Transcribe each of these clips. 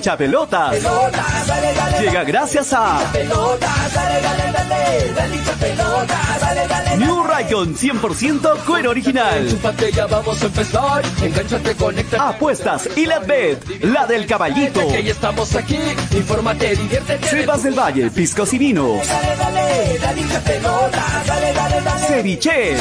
hincha pelotas. Llega gracias a New Raycon 100% cuero original. vamos a empezar. Engánchate, conecta. Apuestas y la bet, la del caballito. Que estamos aquí. Infórmate, diviértete. Sebas del Valle, piscos y vinos. Ceviche.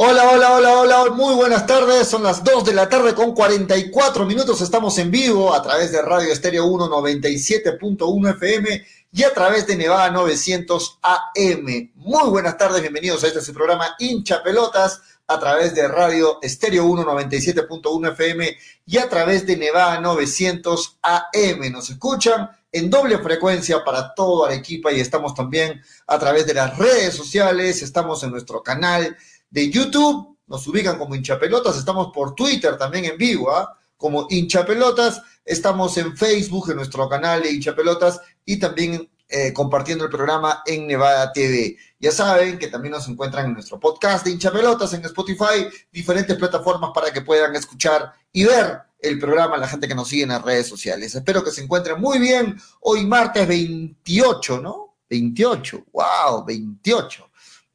Hola, hola, hola, hola, muy buenas tardes. Son las 2 de la tarde con 44 minutos. Estamos en vivo a través de Radio Estéreo 197.1 FM y a través de Nevada 900 AM. Muy buenas tardes, bienvenidos a este su programa Hincha Pelotas a través de Radio Estéreo 197.1 FM y a través de Nevada 900 AM. Nos escuchan en doble frecuencia para todo Arequipa y estamos también a través de las redes sociales, estamos en nuestro canal de YouTube, nos ubican como hinchapelotas, estamos por Twitter también en vivo, ¿ah? como hinchapelotas, estamos en Facebook, en nuestro canal de hinchapelotas y también eh, compartiendo el programa en Nevada TV. Ya saben que también nos encuentran en nuestro podcast de hinchapelotas en Spotify, diferentes plataformas para que puedan escuchar y ver el programa, la gente que nos sigue en las redes sociales. Espero que se encuentren muy bien. Hoy martes 28, ¿no? 28, wow, 28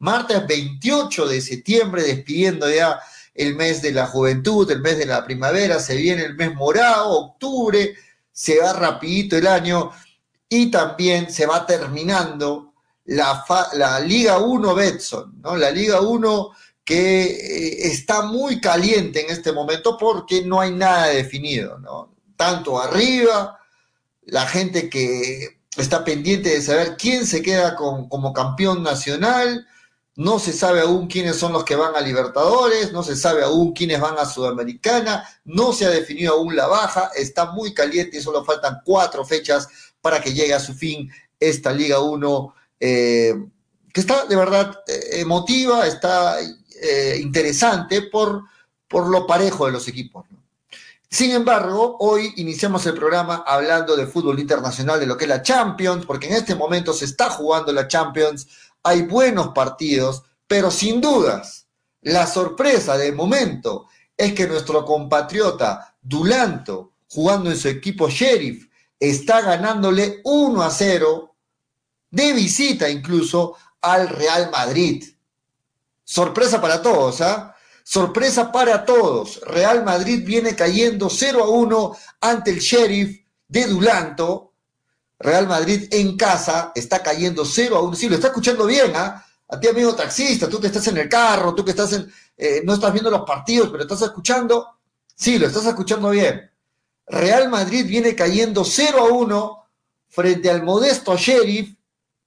martes 28 de septiembre, despidiendo ya el mes de la juventud, el mes de la primavera, se viene el mes morado, octubre, se va rapidito el año y también se va terminando la, la Liga 1 Betson, ¿no? La Liga 1 que eh, está muy caliente en este momento porque no hay nada definido, ¿no? Tanto arriba, la gente que está pendiente de saber quién se queda con, como campeón nacional, no se sabe aún quiénes son los que van a Libertadores, no se sabe aún quiénes van a Sudamericana, no se ha definido aún la baja, está muy caliente y solo faltan cuatro fechas para que llegue a su fin esta Liga 1, eh, que está de verdad eh, emotiva, está eh, interesante por, por lo parejo de los equipos. Sin embargo, hoy iniciamos el programa hablando de fútbol internacional, de lo que es la Champions, porque en este momento se está jugando la Champions hay buenos partidos, pero sin dudas, la sorpresa del momento es que nuestro compatriota Dulanto, jugando en su equipo Sheriff, está ganándole 1 a 0 de visita incluso al Real Madrid. Sorpresa para todos, ¿ah? Sorpresa para todos. Real Madrid viene cayendo 0 a 1 ante el Sheriff de Dulanto Real Madrid en casa está cayendo 0 a 1. Sí, lo está escuchando bien, ¿ah? A ti, amigo taxista, tú que estás en el carro, tú que estás en, eh, no estás viendo los partidos, pero estás escuchando. Sí, lo estás escuchando bien. Real Madrid viene cayendo 0 a 1 frente al modesto Sheriff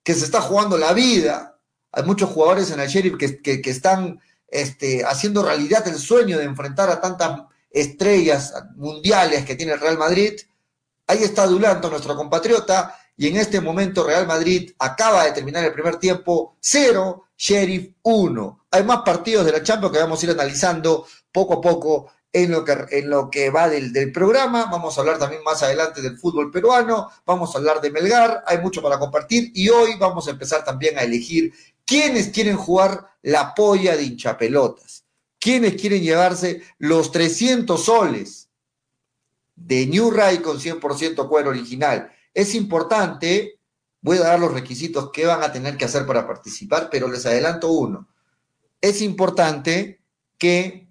que se está jugando la vida. Hay muchos jugadores en el Sheriff que, están este, haciendo realidad el sueño de enfrentar a tantas estrellas mundiales que tiene el Real Madrid Ahí está Dulanto, nuestro compatriota, y en este momento Real Madrid acaba de terminar el primer tiempo 0, Sheriff 1. Hay más partidos de la Champions que vamos a ir analizando poco a poco en lo que, en lo que va del, del, programa. Vamos a hablar también más adelante del fútbol peruano, vamos a hablar de Melgar, hay mucho para compartir y hoy vamos a empezar también a elegir quiénes quieren jugar la polla de hinchapelotas, quiénes quieren llevarse los 300 soles de New Ray con 100% cuero original. Es importante, voy a dar los requisitos que van a tener que hacer para participar, pero les adelanto uno. Es importante que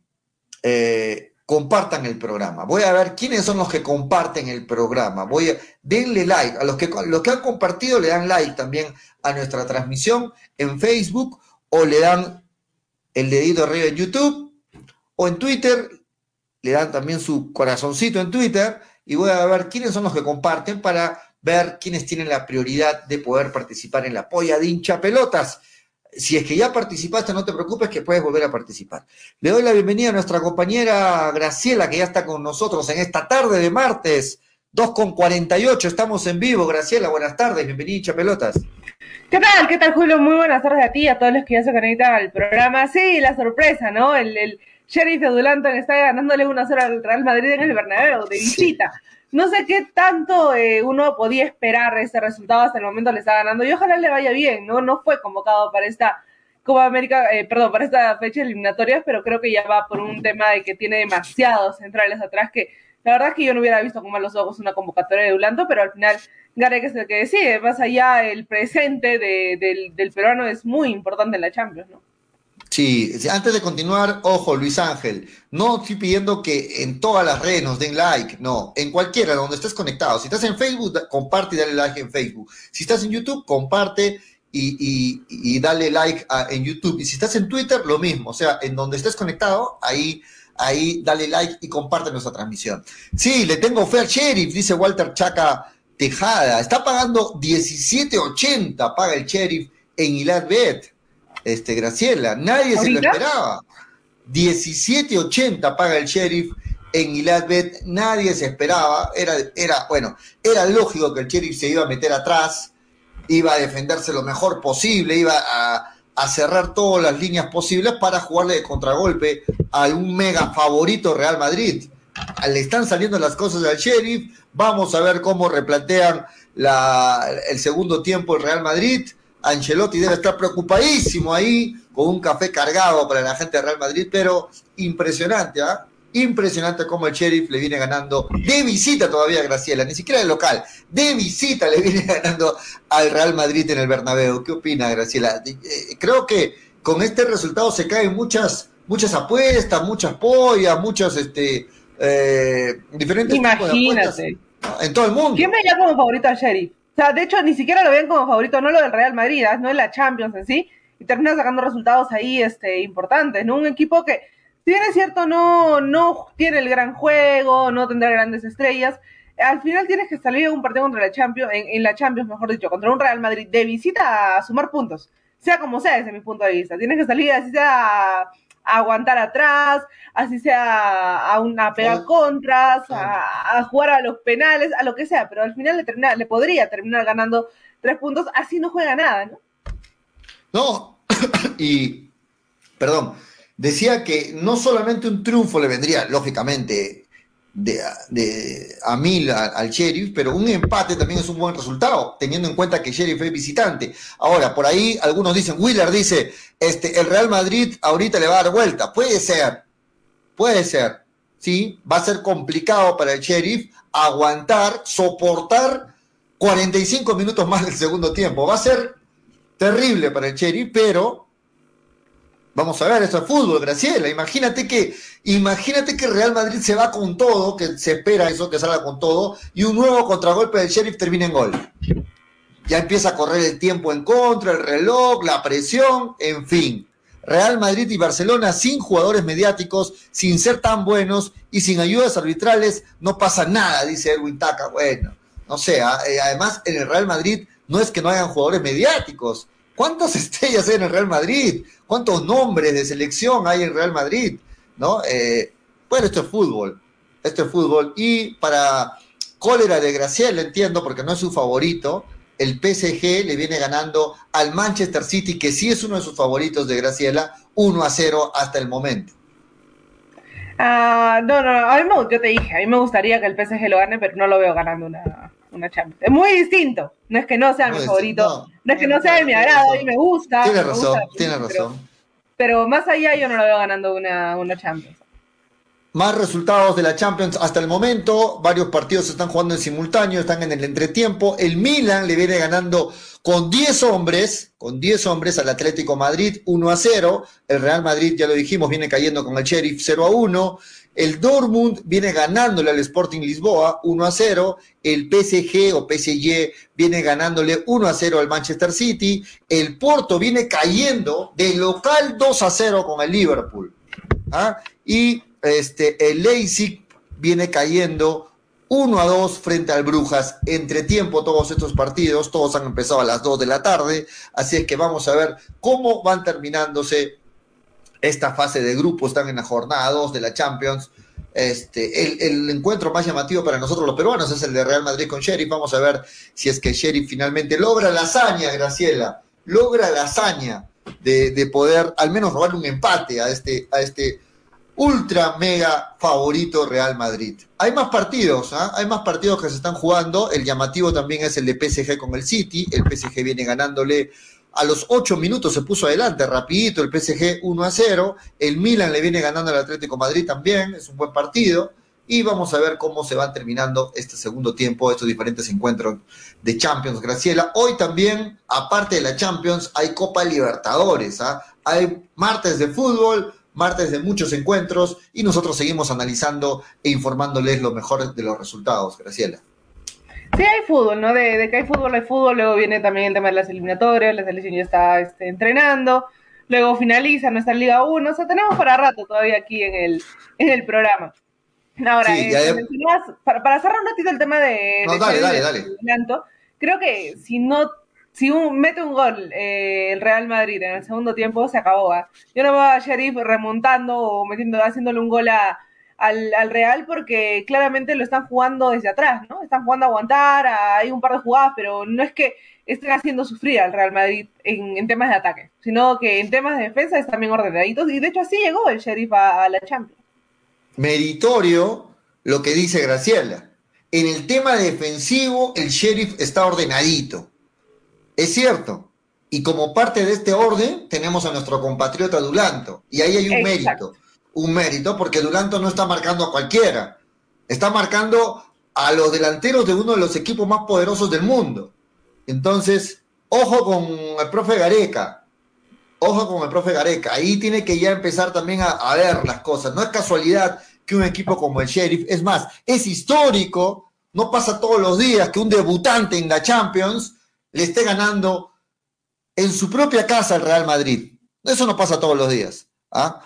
eh, compartan el programa. Voy a ver quiénes son los que comparten el programa. Voy a denle like. A los que, los que han compartido le dan like también a nuestra transmisión en Facebook o le dan el dedito arriba en YouTube o en Twitter le dan también su corazoncito en Twitter y voy a ver quiénes son los que comparten para ver quiénes tienen la prioridad de poder participar en la polla de hincha pelotas. Si es que ya participaste, no te preocupes que puedes volver a participar. Le doy la bienvenida a nuestra compañera Graciela, que ya está con nosotros en esta tarde de martes, 2 con 48. Estamos en vivo. Graciela, buenas tardes, bienvenida hincha pelotas. ¿Qué tal? ¿Qué tal, Julio? Muy buenas tardes a ti a todos los que ya se conectan al programa. Sí, la sorpresa, ¿no? el Sheriff de Dulanton está ganándole 1-0 al Real Madrid en el Bernabéu, de visita. No sé qué tanto eh, uno podía esperar ese resultado, hasta el momento le está ganando y ojalá le vaya bien, ¿no? No fue convocado para esta Copa América, eh, perdón, para esta fecha eliminatoria, pero creo que ya va por un tema de que tiene demasiados centrales atrás que la verdad es que yo no hubiera visto con malos ojos una convocatoria de Ulanto, pero al final Gareca es el que decide. Más allá, el presente del, del peruano es muy importante en la Champions, ¿no? Sí, antes de continuar, ojo, Luis Ángel, no estoy pidiendo que en todas las redes nos den like, no, en cualquiera donde estés conectado. Si estás en Facebook, comparte y dale like en Facebook. Si estás en YouTube, comparte y, dale like en YouTube. Y si estás en Twitter, lo mismo. O sea, en donde estés conectado, ahí, ahí dale like y comparte nuestra transmisión. Sí, le tengo al sheriff, dice Walter Chaca Tejada. Está pagando 17.80, paga el sheriff en Iladbet este, Graciela. Nadie se lo esperaba. 17.80 paga el sheriff en Iladbet, nadie se esperaba, era, era, bueno, era lógico que el sheriff se iba a meter atrás, iba a defenderse lo mejor posible, iba a, cerrar todas las líneas posibles para jugarle de contragolpe a un mega favorito Real Madrid. Le están saliendo las cosas al sheriff, vamos a ver cómo replantean la, el segundo tiempo el Real Madrid Ancelotti debe estar preocupadísimo ahí con un café cargado para la gente de Real Madrid, pero impresionante, ¿ah? Impresionante cómo el Sheriff le viene ganando de visita todavía a Graciela, ni siquiera de local, de visita le viene ganando al Real Madrid en el Bernabéu. ¿Qué opina Graciela? Eh, creo que con este resultado se caen muchas, muchas apuestas, muchas pollas, muchas este, eh, diferentes Imagínate. en todo el mundo. ¿Quién veía como favorito al Sheriff? O sea, de hecho, ni siquiera lo ven como favorito, no lo del Real Madrid, ¿ah? no en la Champions en sí, y termina sacando resultados ahí este, importantes, ¿no? Un equipo que, si bien es cierto, no, no tiene el gran juego, no tendrá grandes estrellas, al final tienes que salir a un partido contra la Champions, en, la Champions, mejor dicho, contra un Real Madrid de visita a sumar puntos, sea como sea desde mi punto de vista. Tienes que salir así sea aguantar atrás, así sea a una pegar contras, a, jugar a los penales, a lo que sea, pero al final le, termina, le podría terminar ganando tres puntos, así no juega nada, ¿no? No, y, perdón, decía que no solamente un triunfo le vendría, lógicamente, de, de, a mil al Sheriff, pero un empate también es un buen resultado, teniendo en cuenta que Sheriff es visitante. Ahora, por ahí algunos dicen, Wheeler dice, este, el Real Madrid ahorita le va a dar vuelta. Puede ser, puede ser, ¿sí? Va a ser complicado para el Sheriff aguantar, soportar 45 minutos más del segundo tiempo. Va a ser terrible para el Sheriff, pero Vamos a ver, eso es fútbol, Graciela. Imagínate que, imagínate que Real Madrid se va con todo, que se espera eso, que salga con todo, y un nuevo contragolpe del Sheriff termina en gol. Ya empieza a correr el tiempo en contra, el reloj, la presión, en fin. Real Madrid y Barcelona sin jugadores mediáticos, sin ser tan buenos y sin ayudas arbitrales, no pasa nada, dice Erwin Taca. Bueno, no sé, ah, eh, además en el Real Madrid no es que no hayan jugadores mediáticos, ¿Cuántas estrellas hay en el Real Madrid? ¿Cuántos nombres de selección hay en Real Madrid? ¿No? Eh, bueno, esto es fútbol. Esto es fútbol. Y para cólera de Graciela, entiendo, porque no es su favorito, el PSG le viene ganando al Manchester City, que sí es uno de sus favoritos de Graciela, 1 a 0 hasta el momento. Ah, no, no, a mí me, yo te dije, a mí me gustaría que el PSG lo gane, pero no lo veo ganando una, una Champions. Es muy distinto. No es que no sea mi favorito, no, es que no sea de mi agrado y me gusta. Tiene razón, tiene razón. Pero, más allá yo no lo veo ganando una, una Champions. Más resultados de la Champions hasta el momento. Varios partidos se están jugando en simultáneo, están en el entretiempo. El Milan le viene ganando con 10 hombres, con 10 hombres al Atlético Madrid 1 a 0. El Real Madrid, ya lo dijimos, viene cayendo con el Sheriff 0 a 1. El Dortmund viene ganándole al Sporting Lisboa 1 a 0. El PSG o PSG viene ganándole 1 a 0 al Manchester City. El Porto viene cayendo de local 2 a 0 con el Liverpool. ¿Ah? Y este, el Leipzig viene cayendo 1 a 2 frente al Brujas. Entre tiempo todos estos partidos, todos han empezado a las 2 de la tarde. Así es que vamos a ver cómo van terminándose esta fase de grupo, están en la jornada 2 de la Champions. Este, el, encuentro más llamativo para nosotros los peruanos es el de Real Madrid con Sheriff. Vamos a ver si es que Sheriff finalmente logra la hazaña, Graciela, logra la hazaña de, poder al menos robar un empate a este, a este ultra mega favorito Real Madrid. Hay más partidos, ¿ah? hay más partidos que se están jugando. El llamativo también es el de PSG con el City. El PSG viene ganándole a los ocho minutos se puso adelante, rapidito, el PSG 1 a 0, el Milan le viene ganando al Atlético Madrid también, es un buen partido, y vamos a ver cómo se van terminando este segundo tiempo, estos diferentes encuentros de Champions, Graciela. Hoy también, aparte de la Champions, hay Copa Libertadores, ¿ah? hay martes de fútbol, martes de muchos encuentros, y nosotros seguimos analizando e informándoles lo mejor de los resultados, Graciela. Sí, hay fútbol, ¿no? De, que hay fútbol, hay fútbol. Luego viene también el tema de las eliminatorias. La selección ya está este, entrenando. Luego finaliza nuestra Liga 1. O sea, tenemos para rato todavía aquí en el, en el programa. Ahora, eh, para, para, cerrar un ratito el tema de. No, dale, dale, dale. creo que si no. Si un, mete un gol eh, el Real Madrid en el segundo tiempo, se acabó. ¿ah? Yo no veo a Sheriff remontando o metiendo, haciéndole un gol a, al, al, Real porque claramente lo están jugando desde atrás, ¿no? Están jugando a aguantar, hay un par de jugadas, pero no es que estén haciendo sufrir al Real Madrid en, temas de ataque, sino que en temas de defensa están bien ordenaditos y de hecho así llegó el Sheriff a, la Champions. Meritorio lo que dice Graciela. En el tema defensivo, el Sheriff está ordenadito. Es cierto. Y como parte de este orden, tenemos a nuestro compatriota Dulanto. Y ahí hay un mérito un mérito porque Duranto no está marcando a cualquiera, está marcando a los delanteros de uno de los equipos más poderosos del mundo. Entonces, ojo con el profe Gareca, ojo con el profe Gareca, ahí tiene que ya empezar también a, a ver las cosas. No es casualidad que un equipo como el Sheriff, es más, es histórico, no pasa todos los días que un debutante en la Champions le esté ganando en su propia casa al Real Madrid. Eso no pasa todos los días. ¿ah?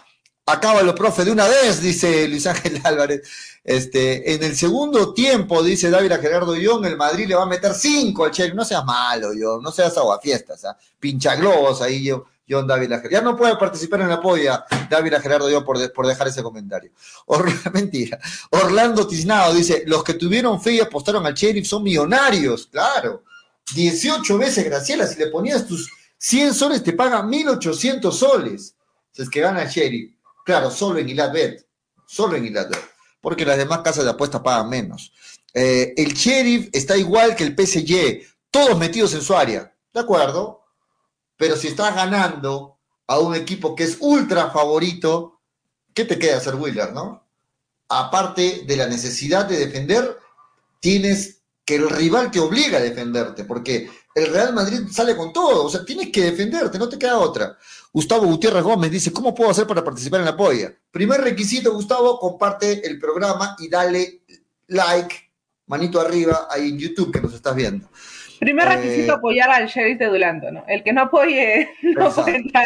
Acábalo, profe, de una vez, dice Luis Ángel Álvarez. Este, en el segundo tiempo, dice David a Gerardo Young, el Madrid le va a meter cinco al Chelsea. No seas malo, yo, no seas aguafiestas, ¿ah? pincha globos ahí, yo, John David Ya no puede participar en la polla, David a Gerardo Young, por, por dejar ese comentario. mentira. Orlando Tiznado dice: Los que tuvieron fe y apostaron al Sheriff son millonarios, claro. 18 veces, Graciela, si le ponías tus 100 soles, te pagan 1800 soles. Si es que gana el Sheriff. Claro, solo en Ilatbet, solo en Ilatbet, porque las demás casas de apuestas pagan menos. Eh, el Sheriff está igual que el PSG, todos metidos en su área, ¿de acuerdo? Pero si estás ganando a un equipo que es ultra favorito, ¿qué te queda hacer Wheeler, no? Aparte de la necesidad de defender, tienes que el rival te obliga a defenderte, porque el Real Madrid sale con todo, o sea, tienes que defenderte, no te queda otra. Gustavo Gutiérrez Gómez dice, ¿cómo puedo hacer para participar en la polla? Primer requisito, Gustavo, comparte el programa y dale like, manito arriba, ahí en YouTube que nos estás viendo. Primer eh, requisito, apoyar al sheriff de Dulanto, ¿no? El que no apoye, no puede entrar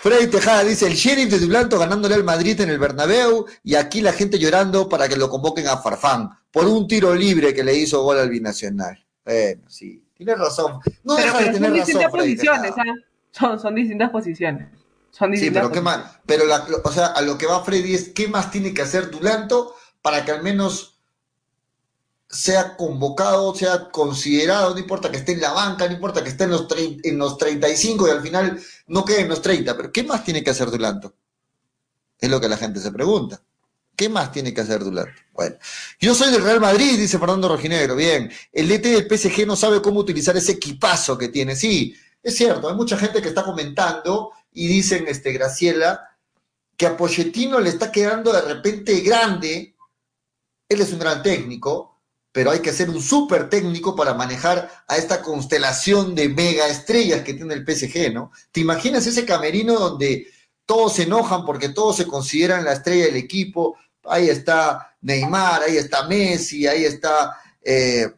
Freddy Tejada dice, el sheriff de Dulanto ganándole al Madrid en el Bernabéu y aquí la gente llorando para que lo convoquen a Farfán por un tiro libre que le hizo gol al binacional. Bueno, sí. Tienes razón. No pero, de tener son distintas posiciones, ¿ah? son, son distintas posiciones. Son sí, pero qué más. Pero o sea, a lo que va Freddy es qué más tiene que hacer Dulanto para que al menos sea convocado, sea considerado, no importa que esté en la banca, no importa que esté en los, en los 35 y al final no quede en los 30, pero ¿qué más tiene que hacer Dulanto? Es lo que la gente se pregunta. ¿Qué más tiene que hacer Dulanto? Bueno, yo soy del Real Madrid, dice Fernando Rojinegro. Bien, el DT del PSG no sabe cómo utilizar ese equipazo que tiene. Sí, es cierto, hay mucha gente que está comentando y dicen, este, Graciela, que a Pochettino le está quedando de repente grande. Él es un gran técnico, pero hay que ser un súper técnico para manejar a esta constelación de mega estrellas que tiene el PSG, ¿no? ¿Te imaginas ese camerino donde todos se enojan porque todos se consideran la estrella del equipo? ahí está Neymar, ahí está Messi, ahí está eh,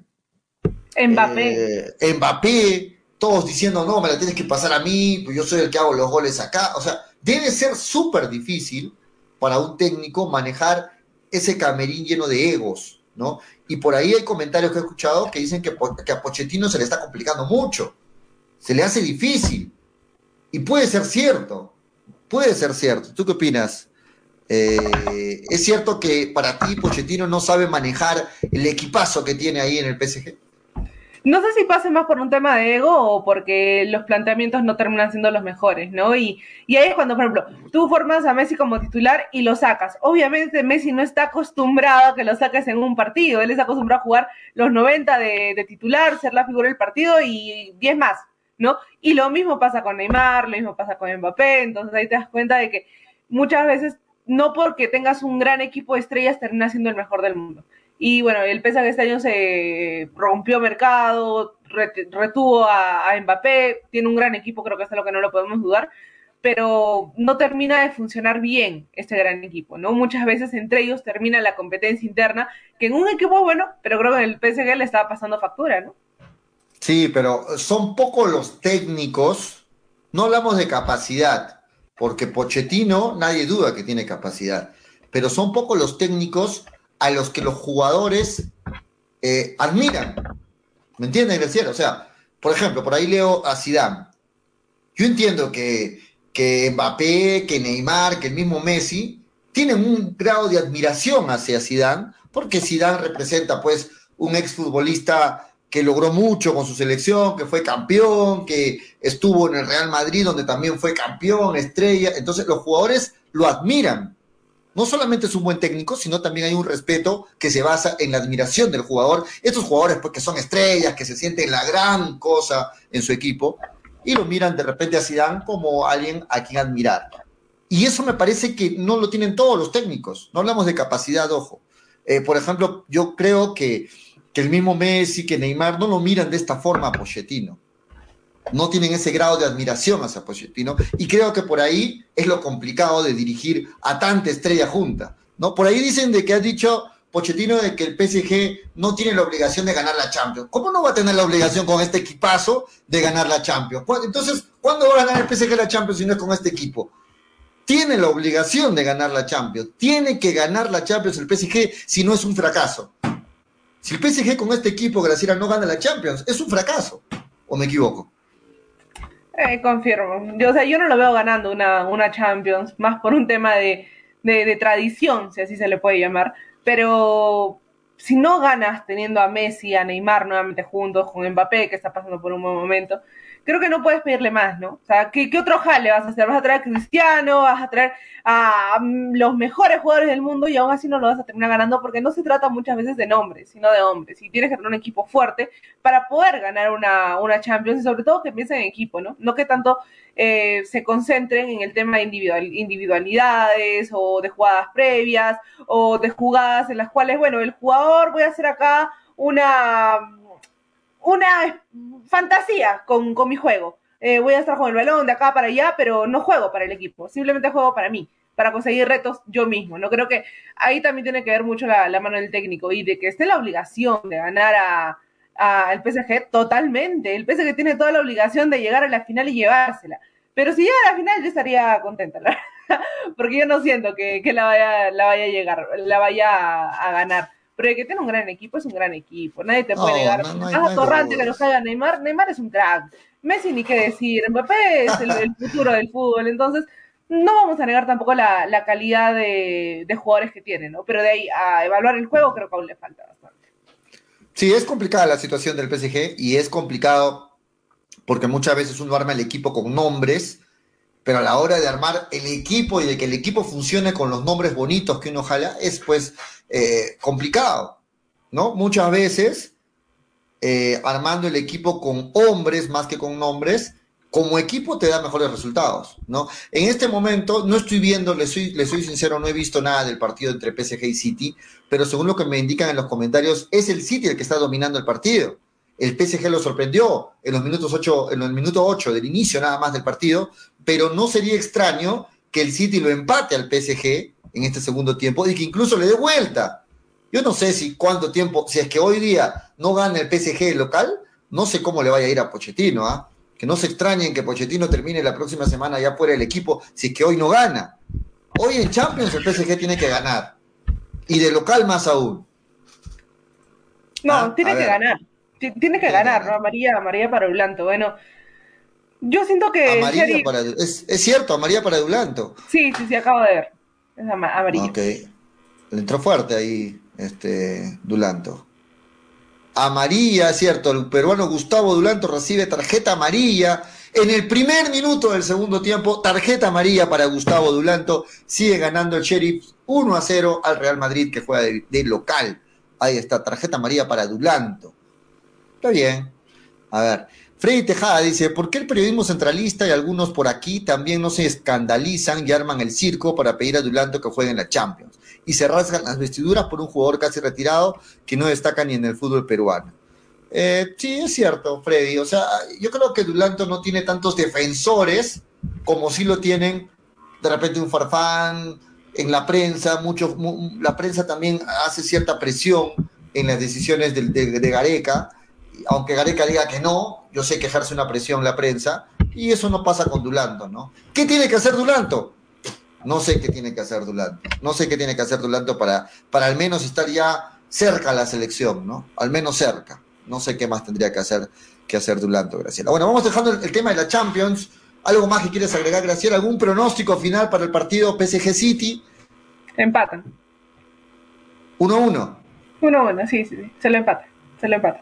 Mbappé. Eh, Mbappé, todos diciendo, no, me la tienes que pasar a mí, pues yo soy el que hago los goles acá. O sea, debe ser súper difícil para un técnico manejar ese camerín lleno de egos, ¿no? Y por ahí hay comentarios que he escuchado que dicen que, que a Pochettino se le está complicando mucho, se le hace difícil. Y puede ser cierto, puede ser cierto. ¿Tú qué opinas? Eh, ¿Es cierto que para ti Pochettino no sabe manejar el equipazo que tiene ahí en el PSG? No sé si pase más por un tema de ego o porque los planteamientos no terminan siendo los mejores, ¿no? Y, y ahí es cuando, por ejemplo, tú formas a Messi como titular y lo sacas. Obviamente Messi no está acostumbrado a que lo saques en un partido, él está acostumbrado a jugar los 90 de, de titular, ser la figura del partido y 10 más, ¿no? Y lo mismo pasa con Neymar, lo mismo pasa con Mbappé, entonces ahí te das cuenta de que muchas veces no porque tengas un gran equipo de estrellas termina siendo el mejor del mundo. Y bueno, el PSG este año se rompió mercado, retuvo a, Mbappé, tiene un gran equipo, creo que es lo que no lo podemos dudar, pero no termina de funcionar bien este gran equipo, ¿no? Muchas veces entre ellos termina la competencia interna, que en un equipo bueno, pero creo que el PSG le estaba pasando factura, ¿no? Sí, pero son pocos los técnicos, no hablamos de capacidad, porque Pochettino nadie duda que tiene capacidad, pero son pocos los técnicos a los que los jugadores eh, admiran. ¿Me entienden, Graciela? O sea, por ejemplo, por ahí leo a Zidane. Yo entiendo que, que Mbappé, que Neymar, que el mismo Messi tienen un grado de admiración hacia Zidane, porque Zidane representa pues un exfutbolista que logró mucho con su selección, que fue campeón, que estuvo en el Real Madrid donde también fue campeón, estrella. Entonces los jugadores lo admiran no solamente es un buen técnico, sino también hay un respeto que se basa en la admiración del jugador. Estos jugadores, pues, que son estrellas, que se sienten la gran cosa en su equipo, y lo miran de repente a Zidane como alguien a quien admirar. Y eso me parece que no lo tienen todos los técnicos. No hablamos de capacidad, ojo. Eh, por ejemplo, yo creo que, que, el mismo Messi, que Neymar, no lo miran de esta forma a Pochettino no tienen ese grado de admiración hacia Pochettino y creo que por ahí es lo complicado de dirigir a tanta estrella junta, ¿no? Por ahí dicen de que ha dicho Pochettino de que el PSG no tiene la obligación de ganar la Champions. ¿Cómo no va a tener la obligación con este equipazo de ganar la Champions? Entonces, ¿cuándo va a ganar el PSG la Champions si no es con este equipo? Tiene la obligación de ganar la Champions. Tiene que ganar la Champions el PSG si no es un fracaso. Si el PSG con este equipo, Graciela, no gana la Champions, es un fracaso. ¿O me equivoco? Eh, confirmo. Yo, o sea, yo no lo veo ganando una, una Champions, más por un tema de, de, tradición, si así se le puede llamar. Pero si no ganas teniendo a Messi, a Neymar nuevamente juntos, con Mbappé, que está pasando por un buen momento, creo que no puedes pedirle más, ¿no? O sea, ¿qué, otro jale vas a hacer? ¿Vas a traer a Cristiano? ¿Vas a traer a los mejores jugadores del mundo y aún así no lo vas a terminar ganando? Porque no se trata muchas veces de nombres, sino de hombres. Y tienes que tener un equipo fuerte para poder ganar una, una Champions y sobre todo que piensen en equipo, ¿no? No que tanto eh, se concentren en el tema de individual, individualidades o de jugadas previas o de jugadas en las cuales, bueno, el jugador voy a hacer acá una una fantasía con, mi juego. Eh, voy a estar con el balón de acá para allá, pero no juego para el equipo, simplemente juego para mí, para conseguir retos yo mismo. No creo que ahí también tiene que ver mucho la, mano del técnico y de que esté la obligación de ganar a, al PSG totalmente. El PSG tiene toda la obligación de llegar a la final y llevársela. Pero si llega a la final, yo estaría contenta, porque yo no siento que, la, vaya, la vaya a llegar, la vaya a ganar. Pero el que tiene un gran equipo es un gran equipo. Nadie te puede negar. No, no Torrante que lo haga Neymar. Neymar es un crack. Messi ni qué decir. Mbappé es el, futuro del fútbol. Entonces, no vamos a negar tampoco la, la calidad de, de, jugadores que tienen, ¿no? Pero de ahí a evaluar el juego creo que aún le falta bastante. Sí, es complicada la situación del PSG y es complicado porque muchas veces uno arma el equipo con nombres pero a la hora de armar el equipo y de que el equipo funcione con los nombres bonitos que uno jala, es pues eh, complicado, ¿no? Muchas veces, eh, armando el equipo con hombres más que con nombres, como equipo te da mejores resultados, ¿no? En este momento no estoy viendo, le soy, le soy sincero, no he visto nada del partido entre PSG y City, pero según lo que me indican en los comentarios, es el City el que está dominando el partido. El PSG lo sorprendió en los minutos 8, en el minuto 8 del inicio nada más del partido, pero no sería extraño que el City lo empate al PSG en este segundo tiempo y que incluso le dé vuelta. Yo no sé si cuánto tiempo, si es que hoy día no gana el PSG local, no sé cómo le vaya a ir a Pochettino, ¿ah? Que no se extrañen que Pochettino termine la próxima semana ya fuera el equipo si es que hoy no gana. Hoy en Champions el PSG tiene que ganar. Y de local más aún. No, ah, tiene que ganar. Tiene que ganar, ¿no? María, María para Blanco. Bueno, yo siento que. es, cierto, María para Dulanto. Sí, sí, sí, acabo de ver. Es amarilla. Ok. Le entró fuerte ahí, este, Dulanto. amarilla, ¿cierto? El peruano Gustavo Dulanto recibe tarjeta amarilla. En el primer minuto del segundo tiempo, tarjeta amarilla para Gustavo Dulanto. Sigue ganando el Sheriff 1 a 0 al Real Madrid que juega de, local. Ahí está, tarjeta amarilla para Dulanto. Está bien. A ver, Freddy Tejada dice, ¿por qué el periodismo centralista y algunos por aquí también no se escandalizan y arman el circo para pedir a Dulanto que juegue en la Champions? Y se rasgan las vestiduras por un jugador casi retirado que no destaca ni en el fútbol peruano. Eh, sí, es cierto, Freddy. O sea, yo creo que Dulanto no tiene tantos defensores como sí lo tienen de repente un Farfán en la prensa. Mucho, la prensa también hace cierta presión en las decisiones de, de Gareca aunque Gareca diga que no, yo sé que ejerce una presión la prensa, y eso no pasa con Dulanto, ¿no? ¿Qué tiene que hacer Dulanto? No sé qué tiene que hacer Dulanto. No sé qué tiene que hacer Dulanto para, para al menos estar ya cerca a la selección, ¿no? Al menos cerca. No sé qué más tendría que hacer, que hacer Dulanto, Graciela. Bueno, vamos dejando el, tema de la Champions. ¿Algo más que quieres agregar, Graciela? ¿Algún pronóstico final para el partido PSG City? Empatan. 1-1. 1-1, sí, sí, sí, se lo empata.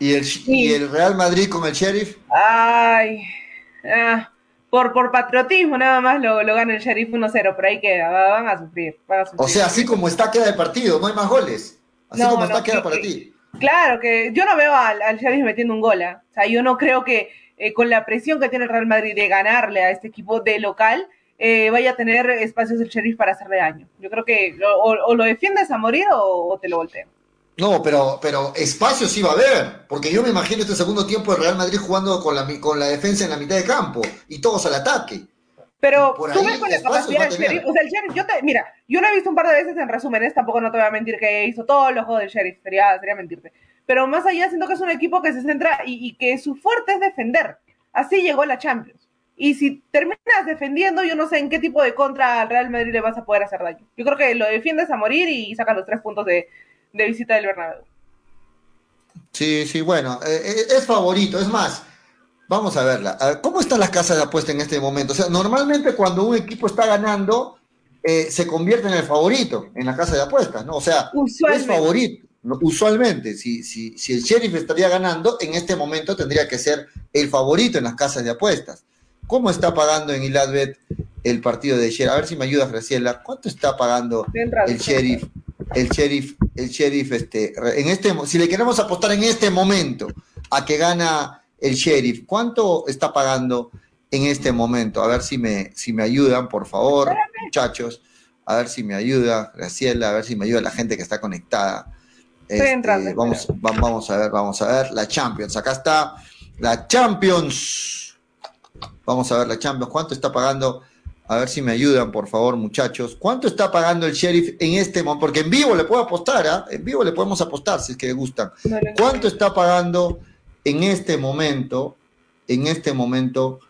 ¿Y el, Real Madrid con el Sheriff? Ay, ah, por, por patriotismo nada más lo, lo gana el Sheriff 1-0, pero ahí queda, van a, sufrir, O sea, así como está queda el partido, no hay más goles. Así como está queda para ti. Claro, que yo no veo al, Sheriff metiendo un gol. ¿ah? O sea, yo no creo que eh, con la presión que tiene el Real Madrid de ganarle a este equipo de local, eh, vaya a tener espacios el Sheriff para hacerle daño. Yo creo que o, lo defiendes a morir o, o te lo volteo. No, pero, pero espacio sí va a haber, porque yo me imagino este segundo tiempo de Real Madrid jugando con la, con la defensa en la mitad de campo y todos al ataque. Pero tú ves con la capacidad del Sheriff, o sea, el Sheriff, yo te, mira, yo lo he visto un par de veces en resúmenes, tampoco no te voy a mentir que hizo todos los juegos del Sheriff, sería, sería mentirte. Pero más allá, siento que es un equipo que se centra y, y que su fuerte es defender. Así llegó la Champions. Y si terminas defendiendo, yo no sé en qué tipo de contra al Real Madrid le vas a poder hacer daño. Yo creo que lo defiendes a morir y sacas los tres puntos de, de visita del Bernabéu. Sí, sí, bueno, eh, eh, es favorito, es más, vamos a verla. ¿Cómo están las casas de apuesta en este momento? O sea, normalmente cuando un equipo está ganando, eh, se convierte en el favorito en la casa de apuestas, ¿no? O sea, es favorito. Usualmente, si, si, si el sheriff estaría ganando, en este momento tendría que ser el favorito en las casas de apuestas. ¿Cómo está pagando en Iladbet el partido de sheriff? A ver si me ayuda, Graciela. ¿Cuánto está pagando el sheriff el sheriff, el sheriff, este, en este, si le queremos apostar en este momento a que gana el sheriff, ¿cuánto está pagando en este momento? A ver si me, si me ayudan, por favor, muchachos. A ver si me ayuda, Graciela, a ver si me ayuda la gente que está conectada. Este, vamos, vamos a ver, vamos a ver. La Champions, acá está la Champions. Vamos a ver la Champions. ¿Cuánto está pagando a ver si me ayudan, por favor, muchachos. ¿Cuánto está pagando el sheriff en este momento? Porque en vivo le puedo apostar, ¿ah? En vivo le podemos apostar si es que le gustan. ¿Cuánto está pagando en este momento, en este momento,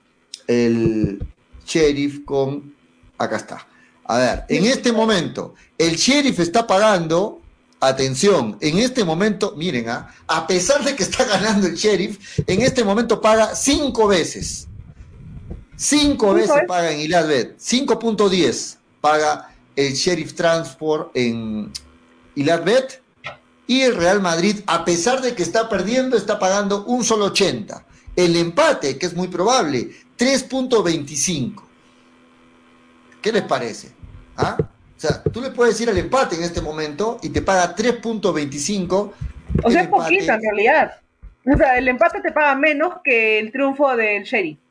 el sheriff con. Acá está. A ver, en este momento, el sheriff está pagando. Atención, en este momento, miren, ¿ah? a pesar de que está ganando el sheriff, en este momento paga cinco veces Cinco veces paga en Iladbet, 5.10 paga el Sheriff Transport en Iladbet y el Real Madrid, a pesar de que está perdiendo, está pagando un solo 80. El empate, que es muy probable, 3.25. ¿Qué les parece? ¿Ah? O sea, tú le puedes ir al empate en este momento y te paga 3.25. O sea, es poquito en realidad. O sea, el empate te paga menos que el triunfo del Sheriff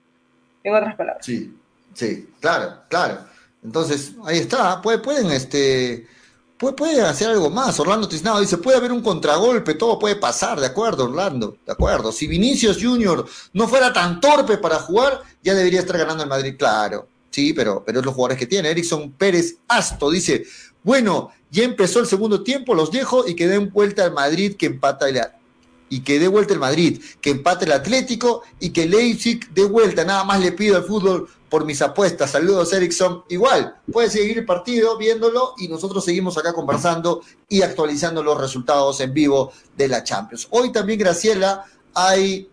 en otras palabras. Sí, sí, claro, claro. Entonces, ahí está, pueden, este, puede, hacer algo más. Orlando Tiznado dice, puede haber un contragolpe, todo puede pasar, de acuerdo, Orlando, de acuerdo. Si Vinicius Junior no fuera tan torpe para jugar, ya debería estar ganando el Madrid, claro. Sí, pero, pero es los jugadores que tiene. Erickson Pérez Asto dice, bueno, ya empezó el segundo tiempo, los dejo y que den vuelta al Madrid que empata el y que dé vuelta el Madrid, que empate el Atlético y que Leipzig dé vuelta. Nada más le pido al fútbol por mis apuestas. Saludos, Erickson. Igual, puede seguir el partido viéndolo y nosotros seguimos acá conversando y actualizando los resultados en vivo de la Champions. Hoy también, Graciela, hay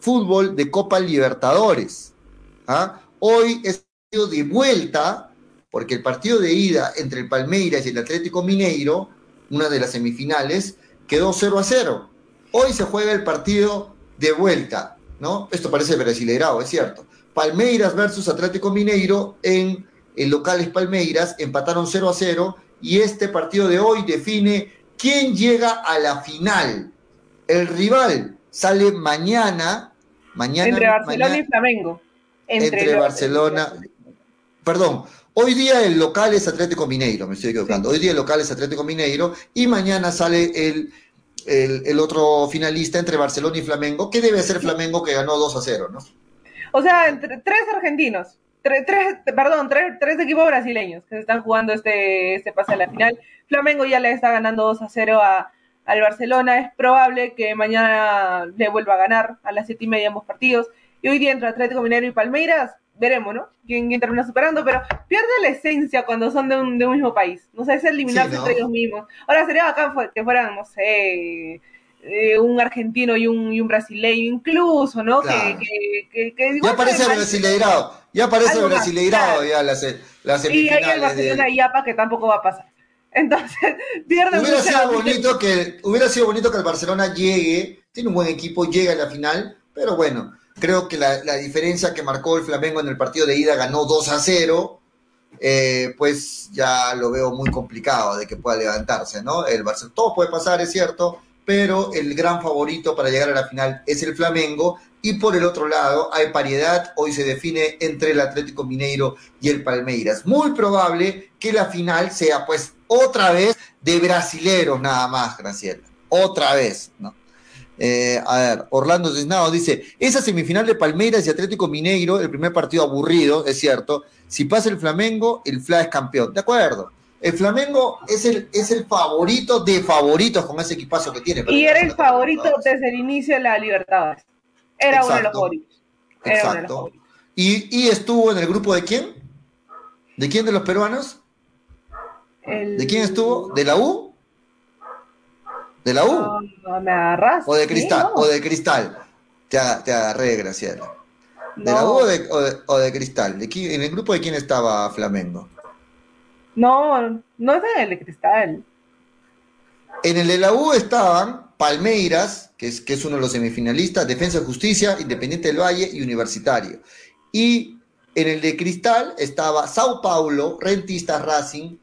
fútbol de Copa Libertadores. ¿ah? Hoy es partido de vuelta, porque el partido de ida entre el Palmeiras y el Atlético Mineiro, una de las semifinales, quedó 0 a 0 hoy se juega el partido de vuelta, ¿no? Esto parece brasileirado, es cierto. Palmeiras versus Atlético Mineiro en el local es Palmeiras, empataron 0 a 0 y este partido de hoy define quién llega a la final. El rival sale mañana, mañana entre Barcelona mañana, y Flamengo. Entre, entre Barcelona, perdón, hoy día el local es Atlético Mineiro, me estoy equivocando. Hoy día el local es Atlético Mineiro y mañana sale el, el, el, otro finalista entre Barcelona y Flamengo, que debe ser Flamengo que ganó 2 a 0, ¿no? O sea, entre tres argentinos, tres, tres perdón, tres, tres, equipos brasileños que se están jugando este, este pase a la final. Flamengo ya le está ganando 2 a 0 a, al Barcelona. Es probable que mañana le vuelva a ganar a las siete y media ambos partidos. Y hoy día entre Atlético Minero y Palmeiras, veremos, ¿no? ¿Quién, quién termina superando? Pero pierde la esencia cuando son de un, de un mismo país. No sé, es eliminarse sí, ¿no? entre ellos mismos. Ahora sería bacán que fueran, no sé, eh, un argentino y un, y un brasileño incluso, ¿no? Claro. Que, que, que, ya parece brasileirado, ya parece brasileirado ya las, las Y hay el Barcelona de... y Yapa que tampoco va a pasar. Entonces, pierde hubiera sido bonito que Hubiera sido bonito que el Barcelona llegue, tiene un buen equipo, llega a la final, pero bueno, creo que la, la diferencia que marcó el Flamengo en el partido de ida ganó 2 a 0, eh, pues ya lo veo muy complicado de que pueda levantarse, ¿no? El Barcelona, todo puede pasar, es cierto, pero el gran favorito para llegar a la final es el Flamengo. Y por el otro lado, hay paridad, hoy se define entre el Atlético Mineiro y el Palmeiras. Muy probable que la final sea, pues, otra vez de brasileros nada más, Graciela. Otra vez, ¿no? Eh, a ver, Orlando Cisnado dice, esa semifinal de Palmeiras y Atlético Mineiro, el primer partido aburrido, es cierto. Si pasa el Flamengo, el Fla es campeón. De acuerdo. El Flamengo es el, es el favorito de favoritos con ese equipazo que tiene. Y era el favorito desde el inicio de la Libertadores. Era Exacto. uno de los favoritos. Era Exacto. uno de los favoritos. ¿Y, ¿Y estuvo en el grupo de quién? ¿De quién de los peruanos? El... ¿De quién estuvo? ¿De la U? ¿De la U? No, no me agarras. ¿O de Cristal? Sí, no. ¿O de Cristal? Te, te agarré, Graciela. ¿De la U o de, o de- o de Cristal? ¿De quién- ¿En el grupo de quién estaba Flamengo? No, no es el de cristal. En el de la U estaban Palmeiras, que es, que es uno de los semifinalistas, Defensa y Justicia, Independiente del Valle y Universitario. Y en el de Cristal estaba Sao Paulo, Rentistas Racing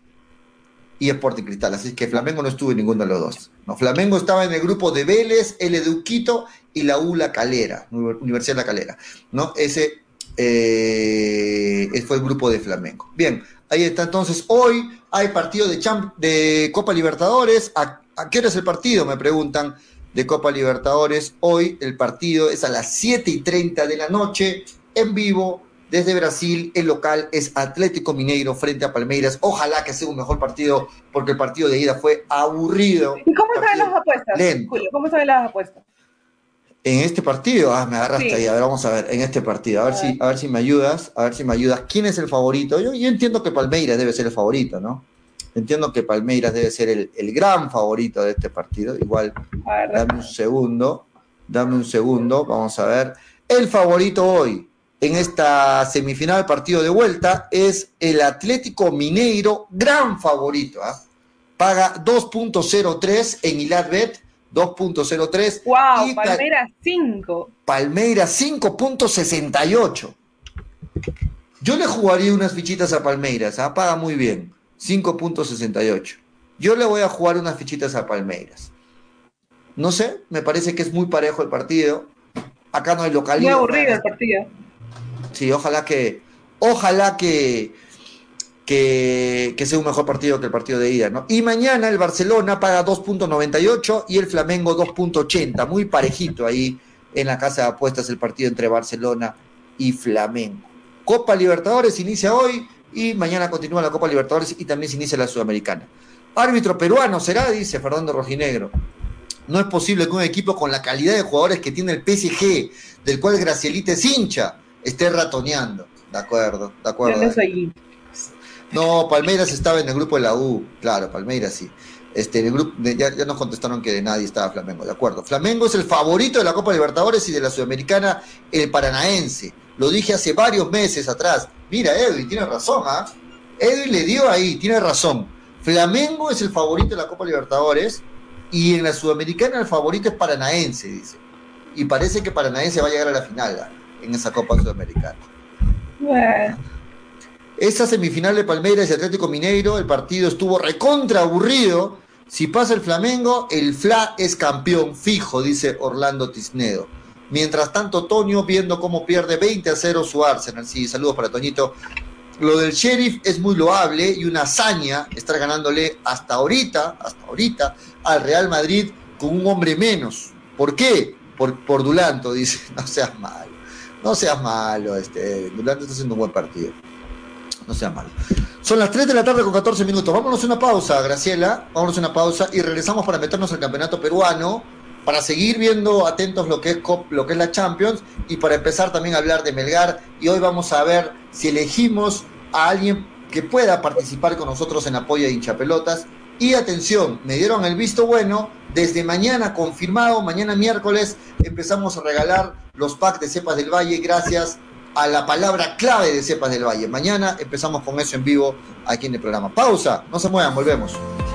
y Sporting Cristal. Así que Flamengo no estuvo en ninguno de los dos. No, Flamengo estaba en el grupo de Vélez, el Eduquito y la U La Calera, Universidad La Calera. ¿no? Ese eh, fue el grupo de Flamengo. Bien, ahí está entonces. Hoy hay partido de, Champ- de Copa Libertadores. ¿A, a qué hora es el partido? Me preguntan de Copa Libertadores. Hoy el partido es a las 7 y 30 de la noche, en vivo, desde Brasil. El local es Atlético Mineiro frente a Palmeiras. Ojalá que sea un mejor partido, porque el partido de ida fue aburrido. ¿Y cómo saben las apuestas? lento. Julio, ¿cómo saben las apuestas? En este partido, ah, me agarraste Sí. ahí, a ver, vamos a ver, en este partido, a ver A si, ver. a ver si me ayudas, a ver si me ayudas. ¿Quién es el favorito? Yo, yo entiendo que Palmeiras debe ser el favorito, ¿no? Entiendo que Palmeiras debe ser el, el gran favorito de este partido. Igual, dame un segundo, dame un segundo, vamos a ver. El favorito hoy en esta semifinal partido de vuelta es el Atlético Mineiro, gran favorito, ¿ah? Paga 2.03 en Ilatbet, 2.03. wow, y Pal- Palmeiras 5. Palmeiras 5.68. Yo le jugaría unas fichitas a Palmeiras, ¿ah? paga muy bien, 5.68. Yo le voy a jugar unas fichitas a Palmeiras. No sé, me parece que es muy parejo el partido. Acá no hay Muy localidad. aburrido el partido. Sí, ojalá que, ojalá que, que, que sea un mejor partido que el partido de ida, ¿no? Y mañana el Barcelona paga 2.98 y el Flamengo 2.80, muy parejito ahí en la casa de apuestas el partido entre Barcelona y Flamengo. Copa Libertadores inicia hoy y mañana continúa la Copa Libertadores y también se inicia la Sudamericana. Árbitro peruano será, dice Fernando Rojinegro. No es posible que un equipo con la calidad de jugadores que tiene el PSG, del cual Gracielita es hincha, esté ratoneando. De acuerdo, de Yo acuerdo. no soy No, Palmeiras estaba en el grupo de la U, claro, Palmeiras sí. Este, en el grupo, ya, ya nos contestaron que de nadie estaba Flamengo, de acuerdo. Flamengo es el favorito de la Copa Libertadores y de la Sudamericana, el paranaense. Lo dije hace varios meses atrás. Mira, Edwin, tiene razón, ¿ah? Edwin le dio ahí, tiene razón. Flamengo es el favorito de la Copa Libertadores Y en la Sudamericana el favorito es Paranaense, dice. Y parece que Paranaense va a llegar a la final en esa Copa Sudamericana. Esa semifinal de Palmeiras y Atlético Mineiro, el partido estuvo recontra aburrido. Si pasa el Flamengo, el FLA es campeón fijo, dice Orlando Tisnedo. Mientras tanto, Toño viendo cómo pierde 20 a 0 su Arsenal. Sí, saludos para Toñito. Lo del Sheriff es muy loable y una hazaña estar ganándole hasta ahorita, hasta ahorita, al Real Madrid con un hombre menos. ¿Por qué? Por, por Dulanto, dice. No seas malo. No seas malo, este. Dulanto está haciendo un buen partido no sea malo. Son las 3 de la tarde con 14 minutos. Vámonos a una pausa, Graciela. Vámonos a una pausa y regresamos para meternos al campeonato peruano, para seguir viendo atentos lo que es lo que es la Champions y para empezar también a hablar de Melgar. Y hoy vamos a ver si elegimos a alguien que pueda participar con nosotros en apoyo de hinchapelotas. Y atención, me dieron el visto bueno. Desde mañana, confirmado, mañana miércoles, empezamos a regalar los packs de cepas del Valle gracias a la palabra clave de Cepas del Valle. Mañana empezamos con eso en vivo aquí en el programa. Pausa, no se muevan, volvemos.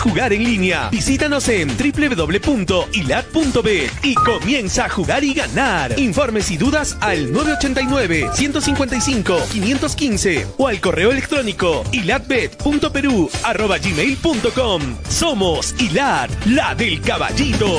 jugar en línea. Visítanos en www.ilat.bet y comienza a jugar y ganar. Informes y dudas al 989-155-515 o al correo electrónico ilatbet.peru.gmail.com. Somos Ilat, la del caballito.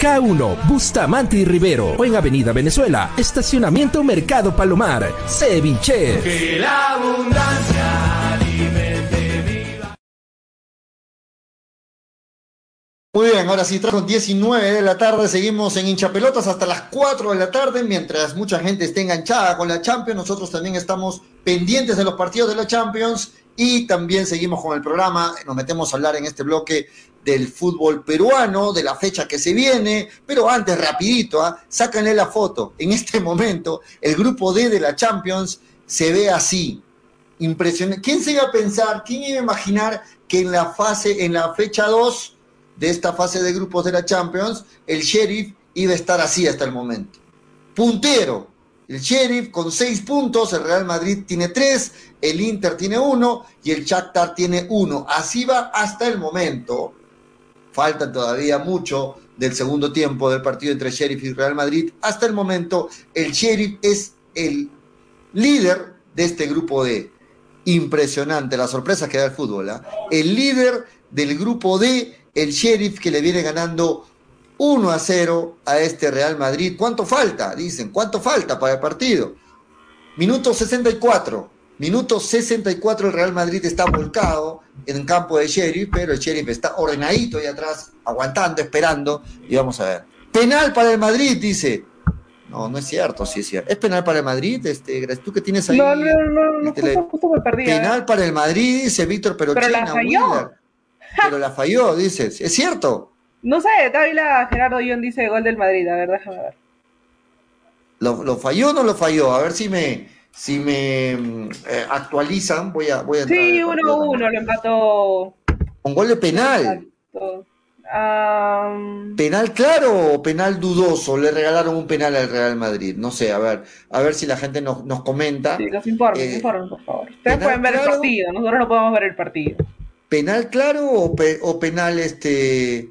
K1, Bustamante y Rivero. O en Avenida Venezuela, Estacionamiento Mercado Palomar. Ceviche. Que la abundancia Muy bien, ahora sí, con 19 de la tarde, seguimos en hinchapelotas hasta las 4 de la tarde, mientras mucha gente esté enganchada con la Champions, nosotros también estamos pendientes de los partidos de la Champions y también seguimos con el programa, nos metemos a hablar en este bloque del fútbol peruano, de la fecha que se viene, pero antes, rapidito, ¿ah? sácanle la foto. En este momento, el grupo D de la Champions se ve así. Impresionante. ¿Quién se iba a pensar, quién iba a imaginar que en la fase, en la fecha 2 de esta fase de grupos de la Champions, el Sheriff iba a estar así hasta el momento? Puntero, el Sheriff con seis puntos, el Real Madrid tiene tres, el Inter tiene uno y el Shakhtar tiene uno. Así va hasta el momento falta todavía mucho del segundo tiempo del partido entre Sheriff y Real Madrid. Hasta el momento, el Sheriff es el líder de este grupo D. Impresionante la sorpresa que da el fútbol. ¿ah? El líder del grupo D, el Sheriff que le viene ganando 1 a 0 a este Real Madrid. ¿Cuánto falta? Dicen, ¿cuánto falta para el partido? Minuto 64. Minuto 64, el Real Madrid está volcado en campo de Sheriff, pero el Sheriff está ordenadito ahí atrás, aguantando, esperando, y vamos a ver. Penal para el Madrid, dice. No, no es cierto, sí es cierto. ¿Es penal para el Madrid? Este, tú que tienes ahí. No, no, no, no justo, me perdí. Penal para el Madrid, dice Víctor, pero, pero la falló. Pero la falló, dices. ¿Es cierto? No sé, Dávila Gerardo Ion dice gol del Madrid. A ver, déjame ver. ¿Lo, ¿Lo falló o no lo falló? A ver si me, si me eh, actualizan, voy a, voy a entrar. Sí, 1-1 uno, uno, lo empató. Con gol de penal. ¿Penal claro o penal dudoso? Le regalaron un penal al Real Madrid. No sé, a ver, a ver si la gente nos, nos comenta. Sí, los informes, eh, informes, por favor. Ustedes pueden ver el partido, nosotros no podemos ver el partido. ¿Penal claro o, o penal este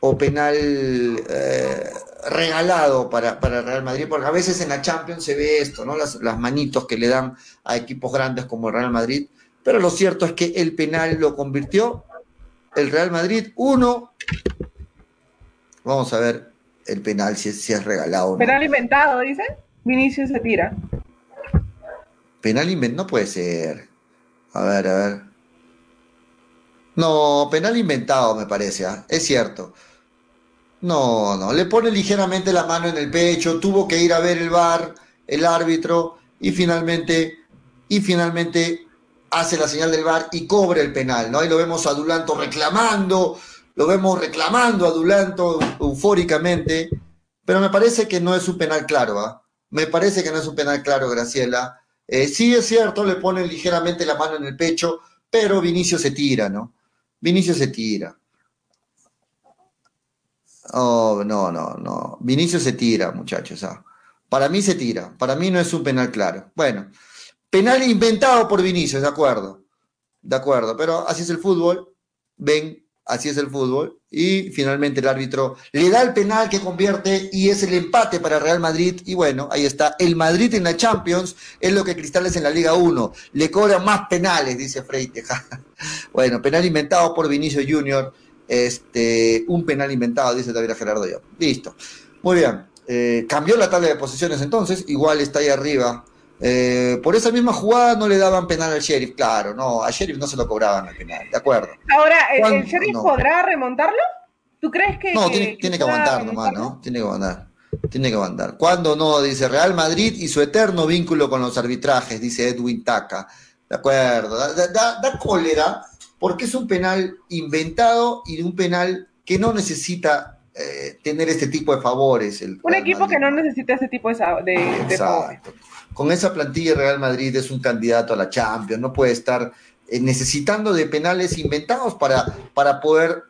o penal eh, regalado para, para, Real Madrid, porque a veces en la Champions se ve esto, ¿no? Las, las manitos que le dan a equipos grandes como el Real Madrid, pero lo cierto es que el penal lo convirtió el Real Madrid uno. Vamos a ver el penal si es, si es regalado o no. Penal inventado, dice. Vinicius se tira. Penal inventado, no puede ser. A ver, a ver. No, penal inventado me parece, ¿ah? es cierto. No, no, le pone ligeramente la mano en el pecho, tuvo que ir a ver el bar, el árbitro, y finalmente, y finalmente hace la señal del bar y cobra el penal, ¿no? Ahí lo vemos a Dulanto reclamando, lo vemos reclamando a Dulanto eufóricamente, pero me parece que no es un penal claro, ¿ah? Me parece que no es un penal claro, Graciela. Eh, sí es cierto, le pone ligeramente la mano en el pecho, pero Vinicio se tira, ¿no? Vinicio se tira. Oh, no, no, no. Vinicio se tira, muchachos. Ah. Para mí se tira. Para mí no es un penal claro. Bueno, penal inventado por Vinicio, de acuerdo. De acuerdo, pero así es el fútbol. Ven, así es el fútbol. Y finalmente el árbitro le da el penal que convierte y es el empate para Real Madrid. Y bueno, ahí está. El Madrid en la Champions es lo que Cristales en la Liga 1. Le cobra más penales, dice Freiteja. bueno, penal inventado por Vinicio Junior este, un penal inventado, dice David Gerardo yo. Listo. Muy bien. Eh, cambió la tabla de posiciones entonces, igual está ahí arriba. Eh, por esa misma jugada no le daban penal al sheriff, claro, no, al sheriff no se lo cobraban al penal, de acuerdo. Ahora, ¿el, sheriff podrá remontarlo? ¿Tú crees que.? No, tiene, que, aguantar nomás, ¿no? Tiene que aguantar. Tiene que aguantar. Cuando no, dice Real Madrid y su eterno vínculo con los arbitrajes, dice Edwin Taca. De acuerdo. da cólera porque es un penal inventado y un penal que no necesita eh, tener este tipo de favores. un equipo que no necesita ese tipo de, favores. Con esa plantilla Real Madrid es un candidato a la Champions, no puede estar eh, necesitando de penales inventados para, para poder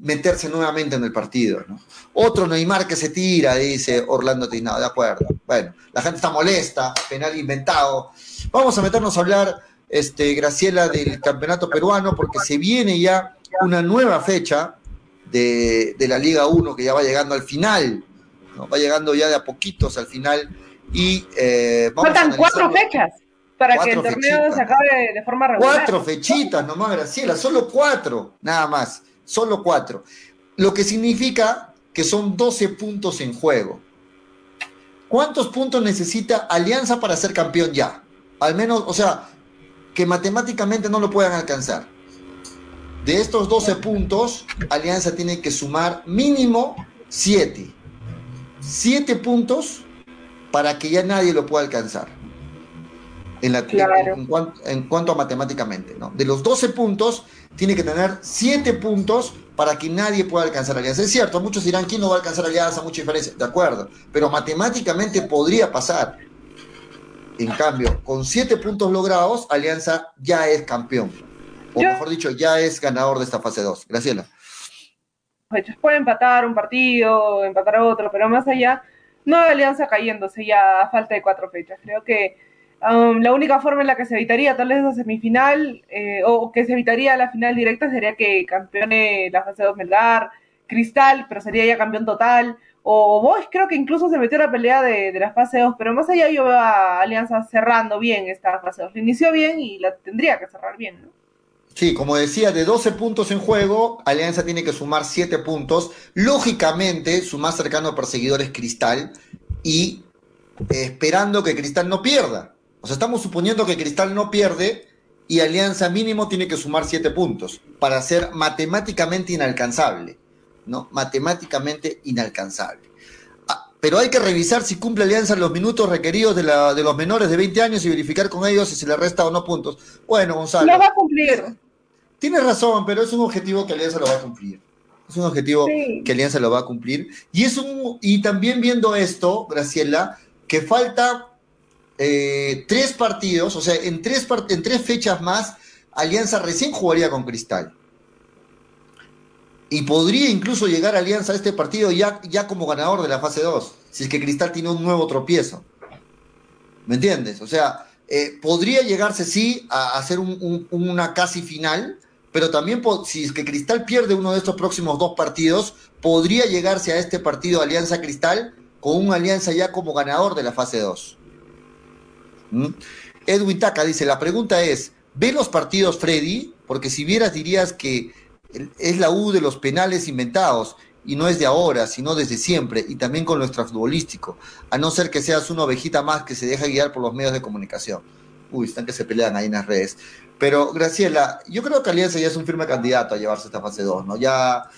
meterse nuevamente en el partido. ¿no? Otro Neymar que se tira, dice Orlando Tinado, de acuerdo. Bueno, la gente está molesta, penal inventado. Vamos a meternos a hablar, este, Graciela, del campeonato peruano, porque se viene ya una nueva fecha de, la Liga 1 que ya va llegando al final, ¿no? va llegando ya de a poquitos al final. Y, eh, Faltan cuatro fechas para que el torneo se acabe de forma regular. Cuatro fechitas nomás, Graciela, solo cuatro, nada más solo cuatro. Lo que significa que son 12 puntos en juego. ¿Cuántos puntos necesita Alianza para ser campeón ya? Al menos, o sea, que matemáticamente no lo puedan alcanzar. De estos 12 puntos, Alianza tiene que sumar mínimo 7. 7 puntos para que ya nadie lo pueda alcanzar. En, la, en, cuanto, a matemáticamente, ¿no? De los 12 puntos, tiene que tener 7 puntos para que nadie pueda alcanzar Alianza. Es cierto, muchos dirán, ¿quién no va a alcanzar Alianza? Mucha diferencia. De acuerdo, pero matemáticamente podría pasar. En cambio, con 7 puntos logrados, Alianza ya es campeón. O mejor dicho, ya es ganador de esta fase 2. Graciela. Puede empatar un partido, empatar otro, pero más allá, no hay Alianza cayéndose ya a falta de cuatro fechas. Creo que Um, la única forma en la que se evitaría tal vez esa semifinal eh, o que se evitaría la final directa sería que campeone la fase 2 Melgar, Cristal, pero sería ya campeón total. O Bosch creo que incluso se metió a la pelea de, la fase 2, pero más allá yo veo a Alianza cerrando bien esta fase 2. inició bien y la tendría que cerrar bien, ¿no? Sí, como decía, de 12 puntos en juego, Alianza tiene que sumar 7 puntos. Lógicamente, su más cercano perseguidor es Cristal y esperando que Cristal no pierda. O sea, estamos suponiendo que Cristal no pierde y Alianza mínimo tiene que sumar siete puntos para ser matemáticamente inalcanzable, ¿no? Matemáticamente inalcanzable. Ah, pero hay que revisar si cumple Alianza los minutos requeridos de, la, de los menores de 20 años y verificar con ellos si se le resta o no puntos. Bueno, Gonzalo. Lo va a cumplir. Tienes razón, pero es un objetivo que Alianza lo va a cumplir. Es un objetivo que Alianza lo va a cumplir. Y, es un, y también viendo esto, Graciela, que falta eh, tres partidos, o sea, en tres, en tres fechas más, Alianza recién jugaría con Cristal. Y podría incluso llegar Alianza a este partido ya, ya como ganador de la fase 2, si es que Cristal tiene un nuevo tropiezo. ¿Me entiendes? O sea, eh, podría llegarse sí a hacer una casi final, pero también si es que Cristal pierde uno de estos próximos dos partidos, podría llegarse a este partido Alianza Cristal con una alianza ya como ganador de la fase 2. ¿Mm? Edwin Taca dice, la pregunta es, ¿ve los partidos Freddy? Porque si vieras dirías que es la U de los penales inventados y no es de ahora, sino desde siempre y también con lo extrafutbolístico, a no ser que seas una ovejita más que se deja guiar por los medios de comunicación. Uy, están que se pelean ahí en las redes. Pero Graciela, yo creo que Alianza ya es un firme candidato a llevarse esta fase 2, ¿no? Ya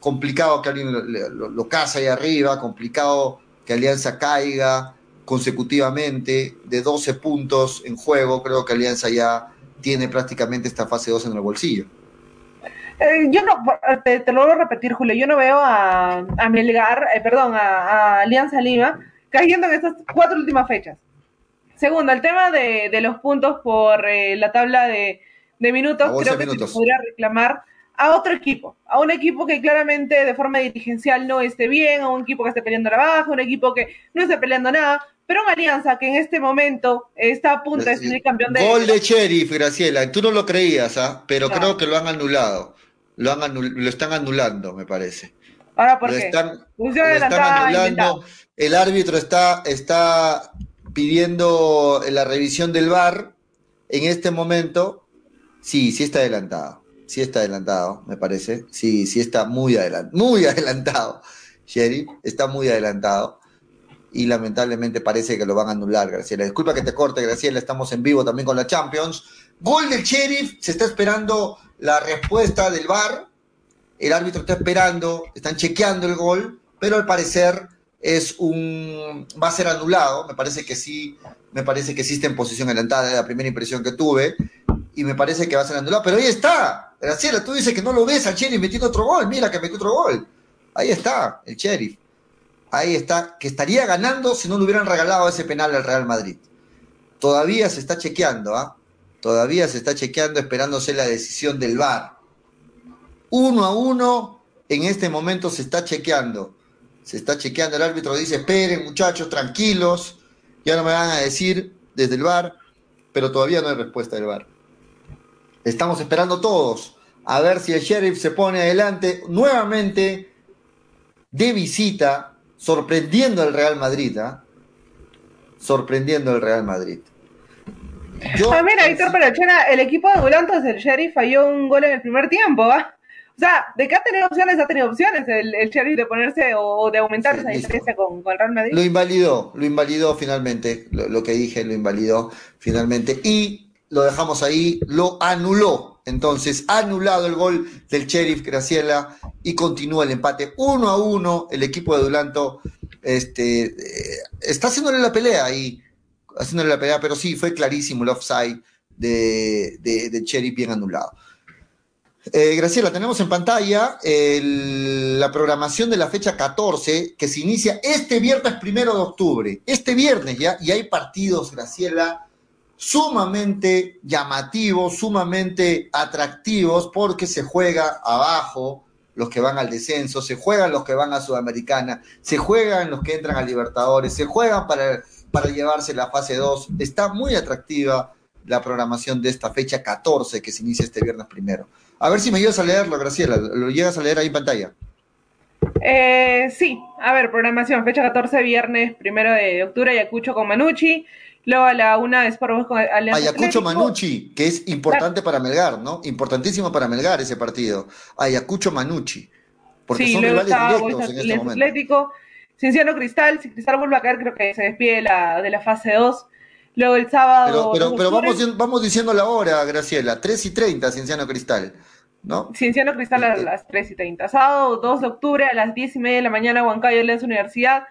complicado que alguien lo, lo, ahí arriba, complicado que Alianza caiga, consecutivamente de 12 puntos en juego, creo que Alianza ya tiene prácticamente esta fase 2 en el bolsillo. Eh, yo no, te, lo voy a repetir, Julio, yo no veo a, a Melgar, eh, perdón, a, Alianza Lima cayendo en estas cuatro últimas fechas. Segundo, el tema de, los puntos por eh, la tabla de, minutos, creo que se podría reclamar a otro equipo, a un equipo que claramente de forma dirigencial no esté bien, a un equipo que esté peleando la baja, un equipo que no esté peleando nada, pero una alianza que en este momento está a punto de ser campeón de. Gol de Sheriff, Graciela. Tú no lo creías, ¿ah? pero creo que lo han anulado. Lo, han lo están anulando, me parece. Ahora, ¿por lo qué? Están, lo están anulando. El árbitro está, está pidiendo la revisión del VAR en este momento. Sí, sí está adelantado. Sí está adelantado, me parece. Sí, sí está muy adelantado. Muy adelantado. Sheriff está muy adelantado y lamentablemente parece que lo van a anular, Graciela. Disculpa que te corte, Graciela, estamos en vivo también con la Champions. Gol del Sheriff, se está esperando la respuesta del VAR. El árbitro está esperando, están chequeando el gol, pero al parecer es un va a ser anulado, me parece que sí, me parece que existe en posición adelantada, de la primera impresión que tuve, y me parece que va a ser anulado, pero ahí está, Graciela, tú dices que no lo ves al Sheriff metiendo otro gol, mira que metió otro gol, ahí está, el Sheriff ahí está, que estaría ganando si no le hubieran regalado ese penal al Real Madrid. Todavía se está chequeando, ¿ah? Todavía se está chequeando esperándose la decisión del VAR. Uno a uno En este momento se está chequeando. Se está chequeando. El árbitro dice, esperen muchachos, tranquilos. Ya no me van a decir desde el bar, pero todavía no hay respuesta del bar. Estamos esperando todos a ver si el sheriff se pone adelante nuevamente de visita, sorprendiendo al Real Madrid. ¿ah? Sorprendiendo al Real Madrid. Ah, mira, Víctor Perochena, el equipo de volantes del sheriff falló un gol en el primer tiempo. ¿ah? O sea, de que ha tenido opciones, ha tenido opciones el, el sheriff de ponerse o, de aumentar esa diferencia con, con, Real Madrid. Lo invalidó, lo invalidó finalmente, lo, lo que dije, lo invalidó finalmente. Y lo dejamos ahí, lo anuló. Entonces, anulado el gol del Sheriff Graciela y continúa el empate uno a uno. El equipo de Dulanto este, eh, está haciéndole la pelea ahí, haciéndole la pelea, pero sí, fue clarísimo el offside de, de, Sheriff bien anulado. Eh, Graciela, tenemos en pantalla la programación de la fecha 14 que se inicia este viernes primero de octubre. Este viernes ya, y hay partidos, Graciela, sumamente llamativos, sumamente atractivos, porque se juega abajo los que van al descenso, se juegan los que van a Sudamericana, se juegan los que entran a Libertadores, se juegan para, para llevarse la fase 2. Está muy atractiva la programación de esta fecha 14 que se inicia este viernes primero. A ver si me ayudas a leerlo, Graciela. ¿Lo llegas a leer ahí en pantalla? Eh, sí, a ver, programación, fecha 14, viernes primero de octubre, Ayacucho con Manucci. Luego a la una es por con Alianza Ayacucho Manucci, que es importante para Melgar, ¿no? Importantísimo para Melgar ese partido. Ayacucho Manucci. Porque son rivales directos en este momento. Atlético, Cienciano Cristal, si Cristal vuelve a caer, creo que se despide de la, de la fase 2. Luego el sábado. Pero, pero, vamos, vamos diciendo la hora, Graciela. 3 y 30, Cienciano Cristal. ¿no? Cienciano Cristal a las 3 y 30. Sábado 2 de octubre a las 10 y media de la mañana, Huancayo Alianza Universidad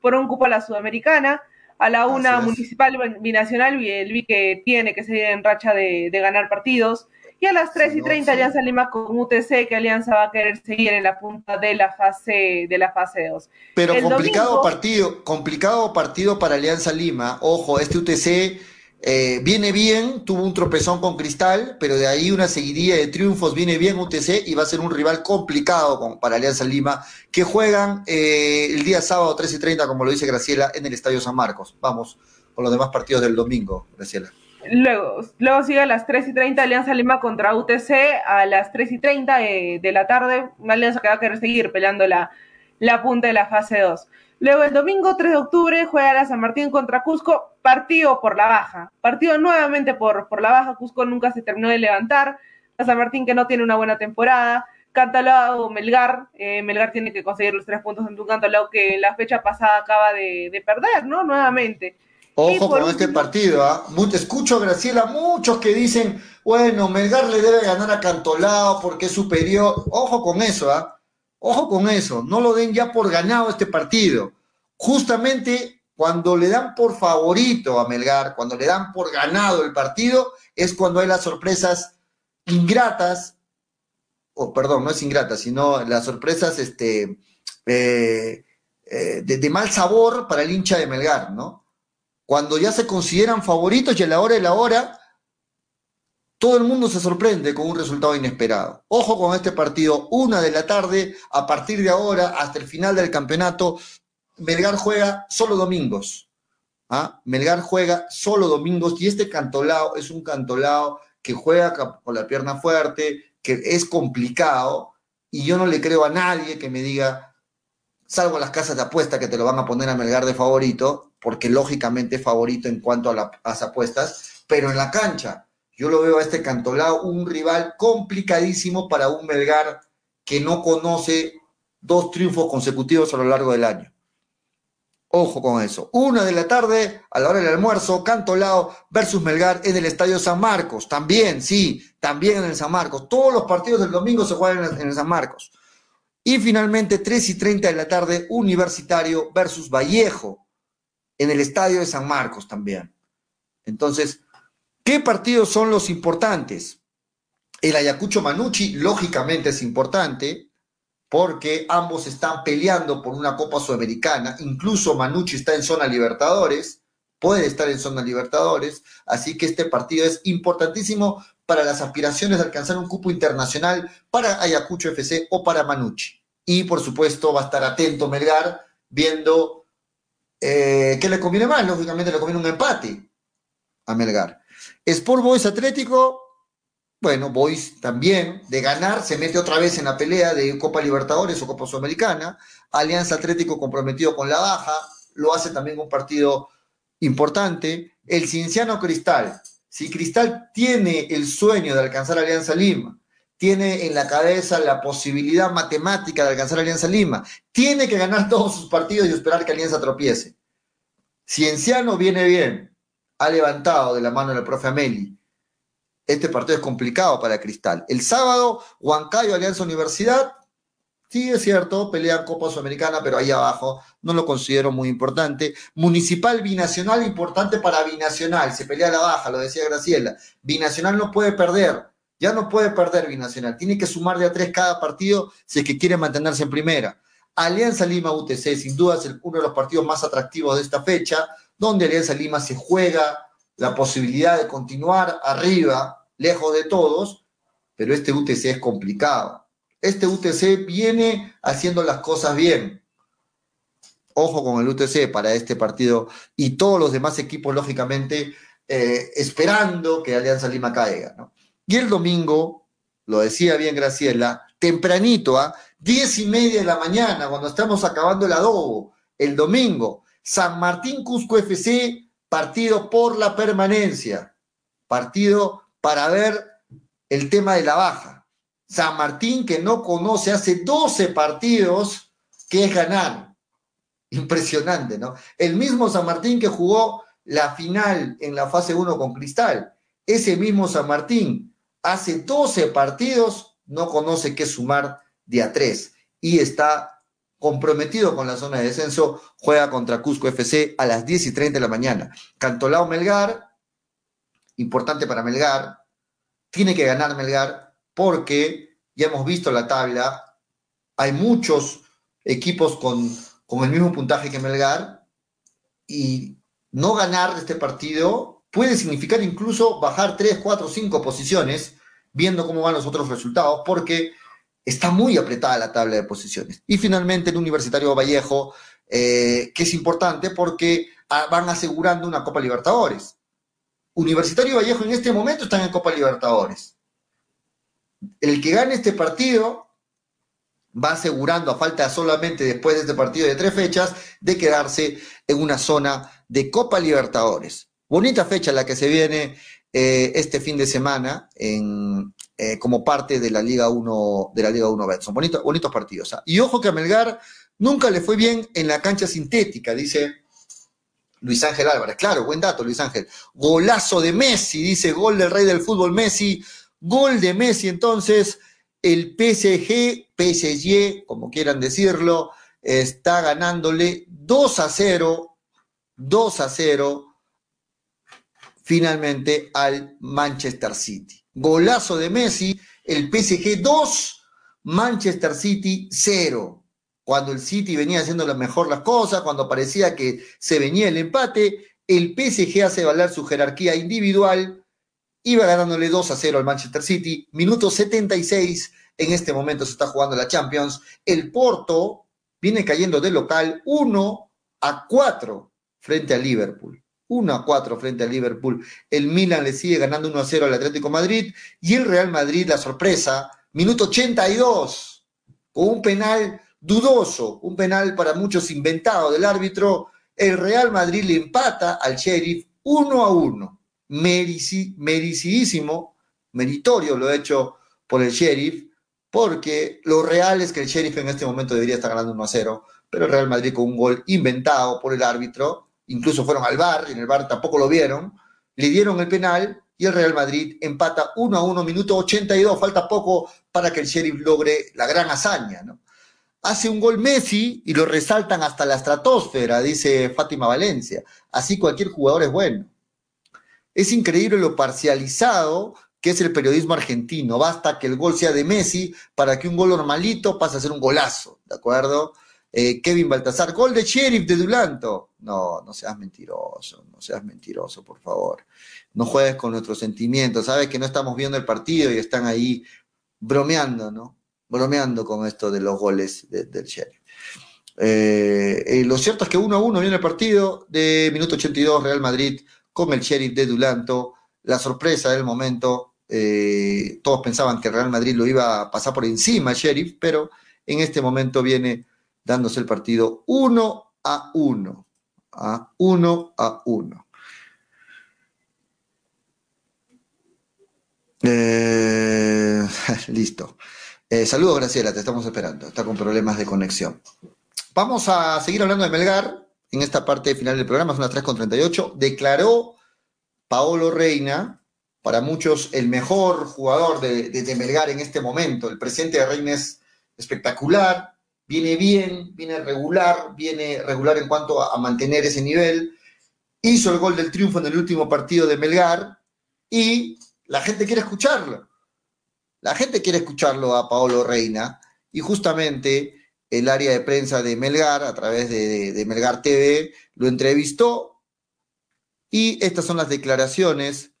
por un cupo a la Sudamericana a la una municipal binacional, el que tiene que seguir en racha de, ganar partidos. Y a las 3 y 30 Alianza Lima con UTC, que Alianza va a querer seguir en la punta de la fase de la fase 2. Pero complicado partido, complicado partido para Alianza Lima. Ojo, este UTC eh, viene bien, tuvo un tropezón con Cristal, pero de ahí una seguidilla de triunfos, viene bien UTC y va a ser un rival complicado para Alianza Lima, que juegan eh, el día sábado 13 y 30, como lo dice Graciela, en el Estadio San Marcos. Vamos con los demás partidos del domingo, Graciela. Luego, luego sigue a las 3 y 30 Alianza Lima contra UTC, a las 3 y 30 eh, de la tarde, una alianza que va a querer seguir peleando la, la punta de la fase 2. Luego el domingo 3 de octubre juega la San Martín contra Cusco, partido por la baja. Partido nuevamente por, por la baja, Cusco nunca se terminó de levantar. La San Martín que no tiene una buena temporada. Cantalao, Melgar, eh, Melgar tiene que conseguir los tres puntos en un Cantalao que la fecha pasada acaba de, perder, ¿no? Nuevamente. Ojo con este partido, ¿ah? Escucho, Graciela, muchos que dicen, bueno, Melgar le debe ganar a Cantolao porque es superior. Ojo con eso, ¿ah? Ojo con eso, no lo den ya por ganado este partido. Justamente cuando le dan por favorito a Melgar, cuando le dan por ganado el partido, es cuando hay las sorpresas ingratas, o perdón, no es ingrata, sino las sorpresas este, eh, eh, de, mal sabor para el hincha de Melgar, ¿no? Cuando ya se consideran favoritos y a la hora de la hora todo el mundo se sorprende con un resultado inesperado. Ojo con este partido, una de la tarde, a partir de ahora hasta el final del campeonato, Melgar juega solo domingos. ¿ah? Melgar juega solo domingos y este cantolao es un cantolao que juega con la pierna fuerte, que es complicado y yo no le creo a nadie que me diga, salvo las casas de apuesta que te lo van a poner a Melgar de favorito, porque lógicamente favorito en cuanto a las apuestas, pero en la cancha yo lo veo a este Cantolao un rival complicadísimo para un Melgar que no conoce dos triunfos consecutivos a lo largo del año. Ojo con eso. Una de la tarde, a la hora del almuerzo, Cantolao versus Melgar en el Estadio San Marcos. También, sí, también en el San Marcos. Todos los partidos del domingo se juegan en el San Marcos. Y finalmente, 3 y 30 de la tarde, Universitario versus Vallejo en el Estadio de San Marcos también. Entonces, ¿Qué partidos son los importantes? El Ayacucho Manucci, lógicamente, es importante porque ambos están peleando por una Copa Sudamericana. Incluso Manucci está en zona Libertadores, puede estar en zona Libertadores. Así que este partido es importantísimo para las aspiraciones de alcanzar un cupo internacional para Ayacucho FC o para Manucci. y por supuesto va a estar atento Melgar viendo eh, qué le conviene más, lógicamente le conviene un empate a Melgar. Sport Boys Atlético, bueno, Boys también, de ganar, se mete otra vez en la pelea de Copa Libertadores o Copa Sudamericana. Alianza Atlético comprometido con la baja, lo hace también un partido importante. El Cienciano Cristal, si Cristal tiene el sueño de alcanzar Alianza Lima, tiene en la cabeza la posibilidad matemática de alcanzar Alianza Lima, tiene que ganar todos sus partidos y esperar que Alianza tropiece. Cienciano viene bien, ha levantado de la mano del profe Ameli. Este partido es complicado para Cristal. El sábado, Huancayo, Alianza Universidad, sí es cierto, pelean Copa Sudamericana, pero ahí abajo no lo considero muy importante. Municipal Binacional, importante para Binacional, se pelea la baja, lo decía Graciela. Binacional no puede perder, ya no puede perder Binacional, tiene que sumar de a tres cada partido si es que quiere mantenerse en primera. Alianza Lima UTC, sin duda es uno de los partidos más atractivos de esta fecha donde Alianza Lima se juega la posibilidad de continuar arriba, lejos de todos, pero este UTC es complicado. Este UTC viene haciendo las cosas bien. Ojo con el UTC para este partido y todos los demás equipos, lógicamente, eh, esperando que Alianza Lima caiga. Y el domingo, lo decía bien Graciela, tempranito, a diez y media de la mañana, cuando estamos acabando el adobo, el domingo, San Martín Cusco FC, partido por la permanencia, partido para ver el tema de la baja. San Martín que no conoce hace 12 partidos que es ganar. Impresionante, ¿no? El mismo San Martín que jugó la final en la fase 1 con Cristal. Ese mismo San Martín hace 12 partidos no conoce qué sumar de a 3 y está comprometido con la zona de descenso, juega contra Cusco FC a las 10 y 30 de la mañana. Cantolao Melgar, importante para Melgar, tiene que ganar Melgar porque ya hemos visto la tabla, hay muchos equipos con, el mismo puntaje que Melgar y no ganar este partido puede significar incluso bajar 3, 4, 5 posiciones viendo cómo van los otros resultados porque está muy apretada la tabla de posiciones. Y finalmente el Universitario Vallejo, eh, que es importante porque ah, van asegurando una Copa Libertadores. Universitario Vallejo en este momento están en Copa Libertadores. El que gane este partido va asegurando, a falta solamente después de este partido de tres fechas, de quedarse en una zona de Copa Libertadores. Bonita fecha la que se viene eh, este fin de semana en, eh, como parte de la Liga 1 de la Liga 1 Betson. bonitos partidos. ¿ah? Y ojo que a Melgar nunca le fue bien en la cancha sintética, dice Luis Ángel Álvarez. Claro, buen dato, Luis Ángel. Golazo de Messi, dice gol del rey del fútbol Messi. Gol de Messi, entonces el PSG, PSG, como quieran decirlo, está ganándole 2 a 0, 2 a 0 finalmente al Manchester City. Golazo de Messi, el PSG 2, Manchester City 0. Cuando el City venía haciendo mejor las cosas, cuando parecía que se venía el empate, el PSG hace valer su jerarquía individual, iba ganándole 2 a 0 al Manchester City, minuto 76, en este momento se está jugando la Champions, el Porto viene cayendo de local 1 a 4 frente a Liverpool. 1 a 4 frente al Liverpool. El Milan le sigue ganando 1 a 0 al Atlético Madrid. Y el Real Madrid, la sorpresa, minuto 82, con un penal dudoso, un penal para muchos inventado del árbitro. El Real Madrid le empata al Sheriff 1 a 1. Mericidísimo, meritorio lo hecho por el Sheriff, porque lo real es que el Sheriff en este momento debería estar ganando 1 a 0, pero el Real Madrid con un gol inventado por el árbitro incluso fueron al bar, en el bar tampoco lo vieron, le dieron el penal y el Real Madrid empata 1 a 1, minuto 82, falta poco para que el Sheriff logre la gran hazaña. Hace un gol Messi y lo resaltan hasta la estratosfera, dice Fátima Valencia. Así cualquier jugador es bueno. Es increíble lo parcializado que es el periodismo argentino. Basta que el gol sea de Messi para que un gol normalito pase a ser un golazo, ¿de acuerdo? Eh, Kevin Baltasar, gol de Sheriff de Dulanto. No, no seas mentiroso, no seas mentiroso, por favor. No juegues con nuestros sentimientos. Sabes que no estamos viendo el partido y están ahí bromeando, ¿no? bromeando con esto de los goles del Sheriff. Eh, eh, lo cierto es que 1 a 1 viene el partido de minuto 82 Real Madrid con el Sheriff de Dulanto. La sorpresa del momento, eh, todos pensaban que Real Madrid lo iba a pasar por encima Sheriff, pero en este momento viene dándose el partido 1 a 1. A 1 a 1. listo. saludos, Graciela, te estamos esperando. Está con problemas de conexión. Vamos a seguir hablando de Melgar en esta parte final del programa, es una 3.38. Declaró Paolo Reina, para muchos el mejor jugador de, Melgar en este momento. El presidente de Reina es espectacular, viene bien, viene regular, viene regular en cuanto a, a mantener ese nivel. Hizo el gol del triunfo en el último partido de Melgar y la gente quiere escucharlo. La gente quiere escucharlo a Paolo Reina y justamente el área de prensa de Melgar, a través de, Melgar TV, lo entrevistó y estas son las declaraciones,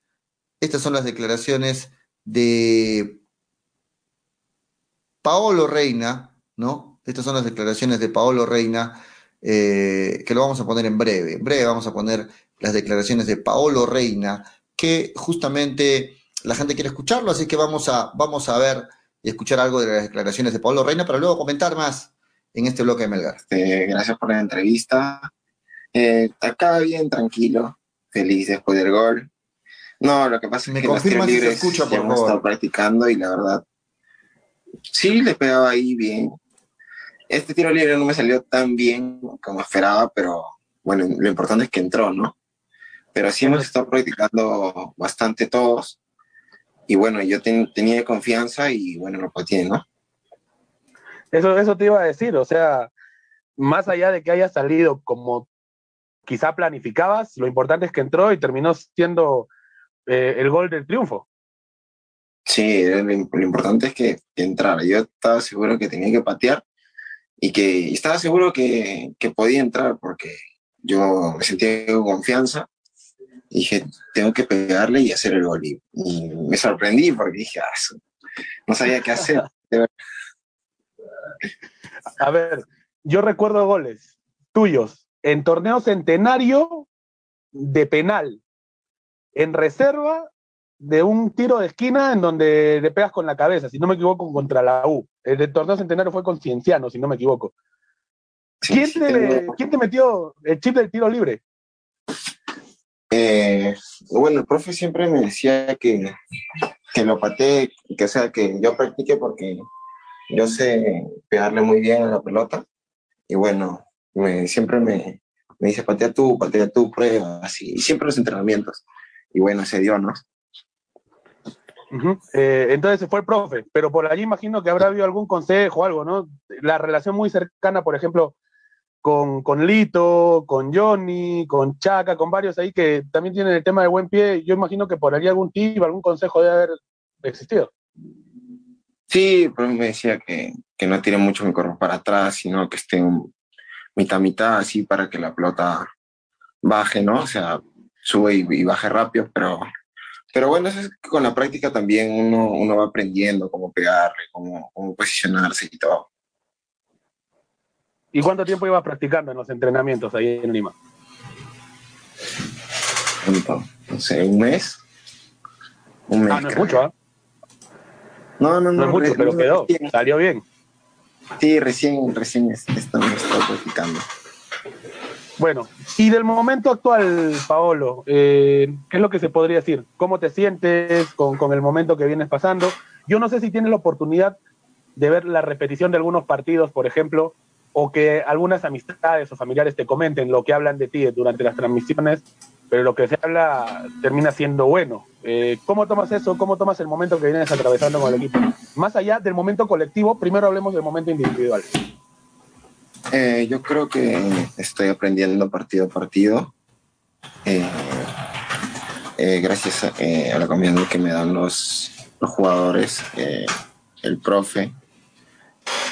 estas son las declaraciones de Paolo Reina, ¿no? Estas son las declaraciones de Paolo Reina, eh, que lo vamos a poner en breve. En breve vamos a poner las declaraciones de Paolo Reina, que justamente la gente quiere escucharlo, así que vamos a, vamos a ver y escuchar algo de las declaraciones de Paolo Reina para luego comentar más en este bloque de Melgar. Este, gracias por la entrevista. Eh, acá bien tranquilo, feliz después del gol. No, lo que pasa es que los tiros libres escucha, por hemos estado practicando y la verdad, sí le pegaba ahí bien. Este tiro libre no me salió tan bien como esperaba, pero bueno, lo importante es que entró, ¿no? Pero sí hemos estado practicando bastante todos. Y bueno, yo tenía confianza y bueno, lo tiene, ¿no? Eso, eso te iba a decir, o sea, más allá de que haya salido como quizá planificabas, lo importante es que entró y terminó siendo eh, el gol del triunfo. Sí, lo, importante es que, entrara. Yo estaba seguro que tenía que patear y que estaba seguro que, podía entrar porque yo me sentía con confianza. dije, tengo que pegarle y hacer el gol. Y, me sorprendí porque dije, ah, no sabía qué hacer. A ver, yo recuerdo goles tuyos en torneo centenario de penal, en reserva de un tiro de esquina en donde le pegas con la cabeza, si no me equivoco, contra la U. El de torneo centenario fue con Cienciano, si no me equivoco. ¿Quién, te, metió el chip del tiro libre? Eh, bueno, el profe siempre me decía que, que lo pateé, que sea, que yo practique porque yo sé pegarle muy bien a la pelota y bueno, me, siempre me, me dice patea tú, patea tú, prueba, así, y siempre los entrenamientos. Y bueno, se dio, ¿no? Eh, entonces se fue el profe, pero por allí imagino que habrá habido algún consejo o algo, ¿no? La relación muy cercana, por ejemplo, con, con, Lito, con Johnny, con Chaca, con varios ahí que también tienen el tema de buen pie. Yo imagino que por allí algún tip, algún consejo debe haber existido. Sí, pues me decía que, que no tire mucho mi cuerpo para atrás, sino que esté un, mitad mitad así para que la pelota baje, ¿no? O sea, sube y, baje rápido, pero, pero bueno, eso es que con la práctica también uno, uno va aprendiendo cómo pegarle, cómo, cómo posicionarse y todo. ¿Y cuánto tiempo ibas practicando en los entrenamientos ahí en Lima? No sé, un mes. Un mes. Ah, no es mucho, ¿ah? No, no, no. No mucho, pero quedó. Salió bien. Sí, recién, recién estamos practicando. Bueno, y del momento actual, Paolo, eh, ¿qué es lo que se podría decir? ¿Cómo te sientes con, con, el momento que vienes pasando? Yo no sé si tienes la oportunidad de ver la repetición de algunos partidos, por ejemplo, o que algunas amistades o familiares te comenten lo que hablan de ti durante las transmisiones, pero lo que se habla termina siendo bueno. Eh, ¿Cómo tomas eso? ¿Cómo tomas el momento que vienes atravesando con el equipo? Más allá del momento colectivo, primero hablemos del momento individual. Eh, yo creo que estoy aprendiendo partido a partido. Eh, gracias a, la confianza que me dan los, los jugadores, el profe,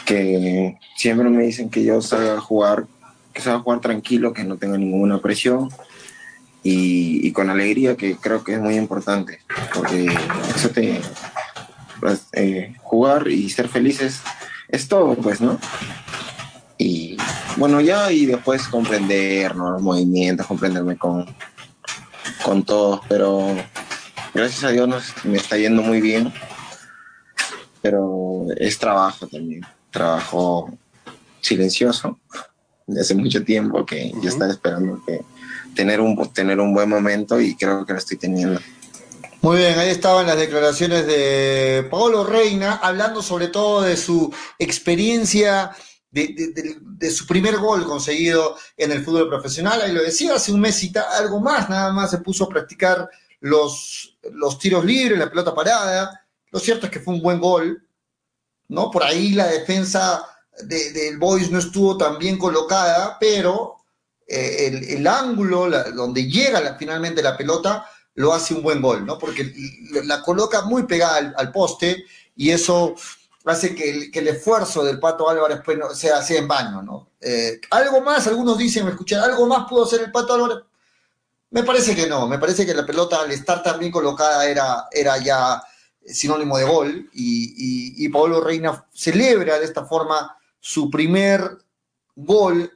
que siempre me dicen que yo salga a jugar, que salga a jugar tranquilo, que no tenga ninguna presión y, con alegría, que creo que es muy importante, porque eso te, pues, eh, jugar y ser felices es todo, pues, ¿no? Y bueno, ya y después comprender los movimientos, comprenderme con, con todos, pero gracias a Dios me está yendo muy bien, pero es trabajo también, trabajo silencioso de hace mucho tiempo que yo estaba esperando que tener un, tener un buen momento y creo que lo estoy teniendo. Muy bien, ahí estaban las declaraciones de Paolo Reina, hablando sobre todo de su experiencia, de, su primer gol conseguido en el fútbol profesional. Ahí lo decía, hace un mes y algo más, nada más se puso a practicar los, los tiros libres, la pelota parada. Lo cierto es que fue un buen gol, ¿no? Por ahí la defensa del Boys no estuvo tan bien colocada, pero eh, el, ángulo donde llega finalmente la pelota lo hace un buen gol, ¿no? Porque la coloca muy pegada al, poste y eso hace que el, esfuerzo del Pato Álvarez pues, no, sea, en vano, ¿no? Eh, algo más, algunos dicen, me escuchan, ¿algo más pudo hacer el Pato Álvarez? Me parece que no, me parece que la pelota al estar tan bien colocada era, era ya sinónimo de gol y, y, y Reina celebra de esta forma su primer gol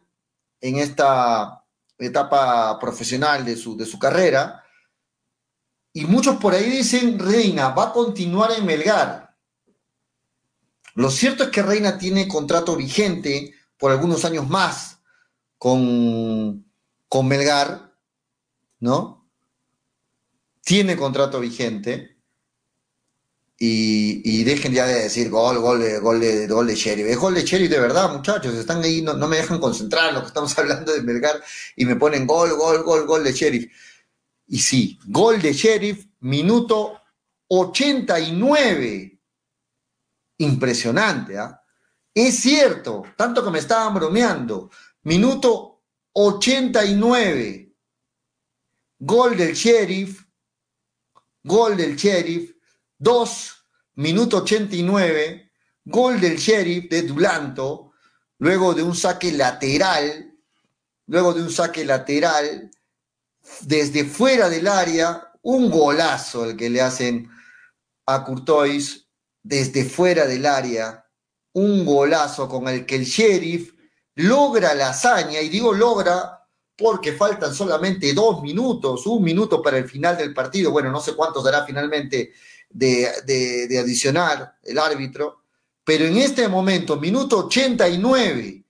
en esta etapa profesional de su, de su carrera y muchos por ahí dicen, Reina va a continuar en Melgar. Lo cierto es que Reina tiene contrato vigente por algunos años más con, con Melgar, ¿no? Tiene contrato vigente. Y, dejen ya de decir gol, gol, gol, de, gol de Sheriff. Es gol de Sheriff de verdad, muchachos. Están ahí, no, me dejan concentrar en lo que estamos hablando de Melgar y me ponen gol, gol, gol, gol de Sheriff. Y sí, gol de Sheriff, minuto 89. Impresionante, ¿ah? Es cierto, tanto que me estaban bromeando. Minuto 89. Gol del Sheriff. Gol del Sheriff. 2, minuto 89. Gol del Sheriff de Dulanto. Luego de un saque lateral. Luego de un saque lateral desde fuera del área, un golazo el que le hacen a Courtois desde fuera del área, un golazo con el que el sheriff logra la hazaña, y digo logra porque faltan solamente dos minutos, un minuto para el final del partido, bueno, no sé cuántos dará finalmente de, de adicionar el árbitro, pero en este momento, minuto 89,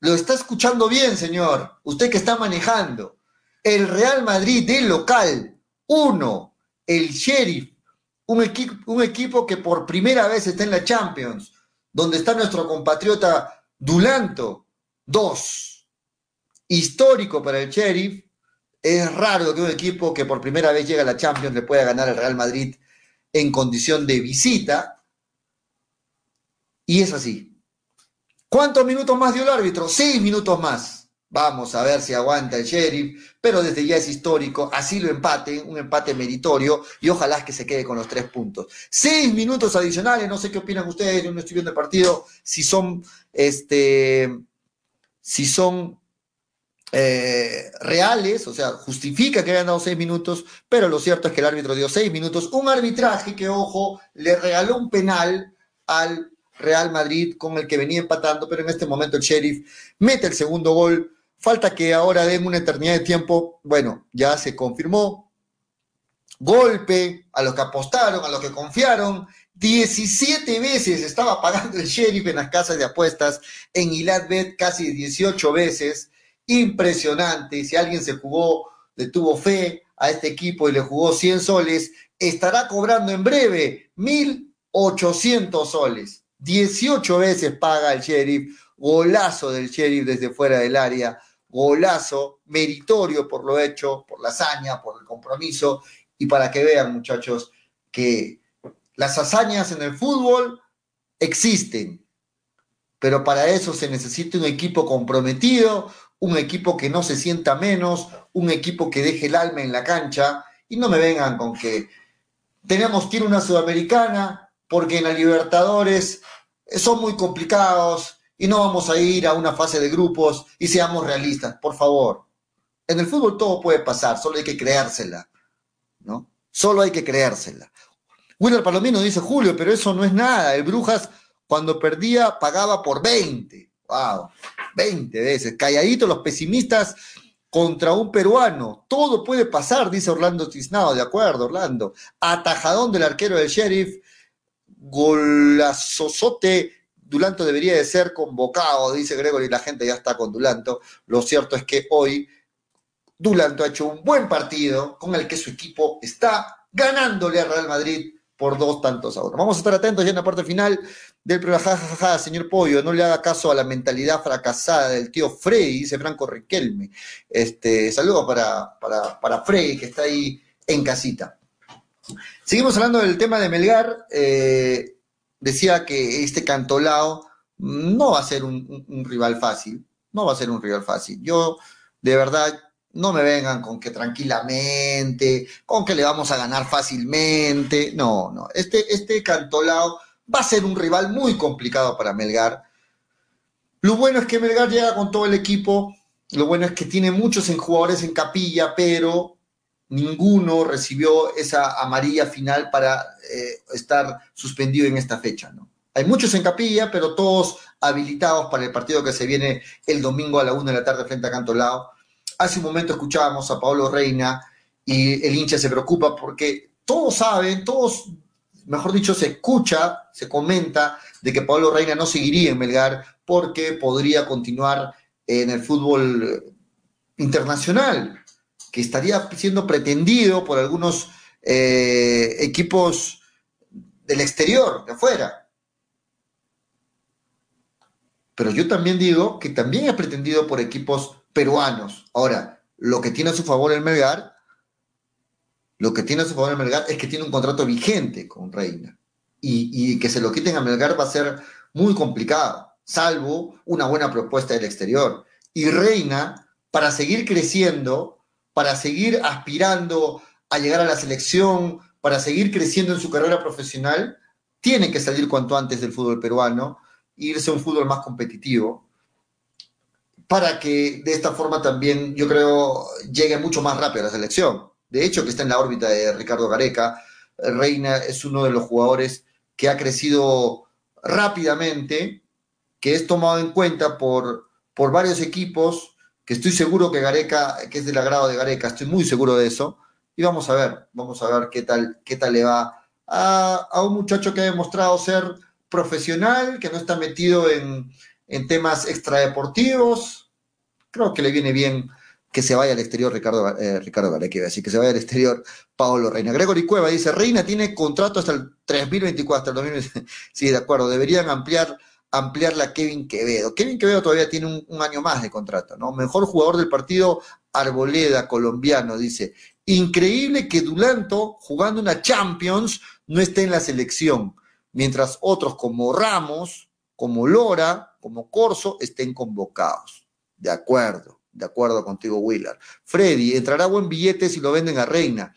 lo está escuchando bien, señor, usted que está manejando, el Real Madrid del local, uno, el Sheriff, un, un equipo que por primera vez está en la Champions, donde está nuestro compatriota Dulanto, dos, histórico para el Sheriff, es raro que un equipo que por primera vez llega a la Champions le pueda ganar al Real Madrid en condición de visita, y es así. ¿Cuántos minutos más dio el árbitro? Seis minutos más. Vamos a ver si aguanta el sheriff, pero desde ya es histórico, así lo empate, un empate meritorio y ojalá que se quede con los tres puntos. Seis minutos adicionales, no sé qué opinan ustedes, yo no estoy viendo el partido, si son, este, si son eh, reales, o sea, justifica que hayan dado seis minutos, pero lo cierto es que el árbitro dio seis minutos, un arbitraje que, ojo, le regaló un penal al Real Madrid con el que venía empatando, pero en este momento el sheriff mete el segundo gol Falta que ahora den una eternidad de tiempo. Bueno, ya se confirmó. Golpe a los que apostaron, a los que confiaron. 17 veces estaba pagando el sheriff en las casas de apuestas. En Iladbet casi 18 veces. Impresionante. Si alguien se jugó, le tuvo fe a este equipo y le jugó 100 soles, estará cobrando en breve 1.800 soles. 18 veces paga el sheriff. Golazo del sheriff desde fuera del área golazo, meritorio por lo hecho, por la hazaña, por el compromiso, y para que vean, muchachos, que las hazañas en el fútbol existen, pero para eso se necesita un equipo comprometido, un equipo que no se sienta menos, un equipo que deje el alma en la cancha, y no me vengan con que tenemos que ir a una sudamericana, porque en la Libertadores son muy complicados, y no vamos a ir a una fase de grupos y seamos realistas, por favor. En el fútbol todo puede pasar, solo hay que creérsela, ¿no? Solo hay que creérsela. Wilder Palomino dice Julio, pero eso no es nada. El Brujas cuando perdía pagaba por 20. Wow, 20 veces. Calladito los pesimistas contra un peruano. Todo puede pasar, dice Orlando Tiznado. De acuerdo, Orlando. Atajadón del arquero del sheriff. Golazozote. Dulanto debería de ser convocado, dice Gregory. La gente ya está con Dulanto. Lo cierto es que hoy Dulanto ha hecho un buen partido con el que su equipo está ganándole al Real Madrid por dos tantos a uno. Vamos a estar atentos ya en la parte final del. Jajaja, señor Pollo, no le haga caso a la mentalidad fracasada del tío Freddy, dice Franco Riquelme. Este, saludos para, para, para Freddy, que está ahí en casita. Seguimos hablando del tema de Melgar. Eh, decía que este Cantolao no va a ser un, un rival fácil. No va a ser un rival fácil. Yo, de verdad, no me vengan con que tranquilamente, con que le vamos a ganar fácilmente. No, no. Este, este Cantolao va a ser un rival muy complicado para Melgar. Lo bueno es que Melgar llega con todo el equipo. Lo bueno es que tiene muchos jugadores en capilla, pero ninguno recibió esa amarilla final para eh, estar suspendido en esta fecha. ¿no? Hay muchos en capilla, pero todos habilitados para el partido que se viene el domingo a la una de la tarde frente a Cantolao Hace un momento escuchábamos a Pablo Reina y el hincha se preocupa porque todos saben, todos, mejor dicho, se escucha, se comenta de que Pablo Reina no seguiría en Melgar porque podría continuar en el fútbol internacional, que estaría siendo pretendido por algunos eh, equipos del exterior, de afuera. Pero yo también digo que también es pretendido por equipos peruanos. Ahora, lo que tiene a su favor el Melgar, lo que tiene a su favor el Melgar es que tiene un contrato vigente con Reina. Y, que se lo quiten a Melgar va a ser muy complicado, salvo una buena propuesta del exterior. Y Reina, para seguir creciendo, para seguir aspirando a llegar a la selección, para seguir creciendo en su carrera profesional, tiene que salir cuanto antes del fútbol peruano e irse a un fútbol más competitivo para que de esta forma también, yo creo, llegue mucho más rápido a la selección. De hecho, que está en la órbita de Ricardo Gareca. Reina es uno de los jugadores que ha crecido rápidamente, que es tomado en cuenta por, por varios equipos, que estoy seguro que Gareca, que es del agrado de Gareca, estoy muy seguro de eso. Y vamos a ver, vamos a ver qué tal, qué tal le va a, a un muchacho que ha demostrado ser profesional, que no está metido en, en temas extradeportivos, creo que le viene bien que se vaya al exterior Ricardo, eh, Ricardo así que se vaya al exterior Paolo Reina. Gregory Cueva dice, Reina tiene contrato hasta el 2024, hasta el 2020. Sí, de acuerdo, deberían ampliar ampliarla Kevin Quevedo. Kevin Quevedo todavía tiene un, un, año más de contrato, ¿no? Mejor jugador del partido, Arboleda, colombiano, dice. Increíble que Dulanto, jugando una Champions, no esté en la selección, mientras otros como Ramos, como Lora, como Corso estén convocados. De acuerdo, de acuerdo contigo, Willard. Freddy, entrará buen billete si lo venden a Reina.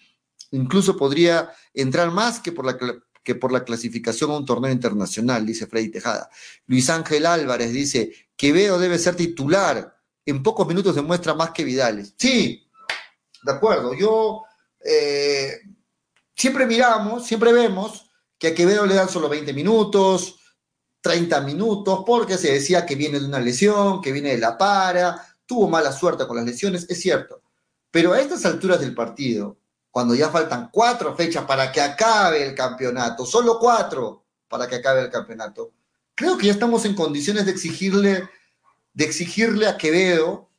Incluso podría entrar más que por la, que por la clasificación a un torneo internacional, dice Freddy Tejada. Luis Ángel Álvarez dice, Quevedo debe ser titular. En pocos minutos demuestra más que Vidales. Sí, de acuerdo. Yo eh, siempre miramos, siempre vemos que a Quevedo le dan solo 20 minutos, 30 minutos, porque se decía que viene de una lesión, que viene de la para, tuvo mala suerte con las lesiones, es cierto. Pero a estas alturas del partido, cuando ya faltan cuatro fechas para que acabe el campeonato, solo cuatro para que acabe el campeonato, creo que ya estamos en condiciones de exigirle, de exigirle a Quevedo,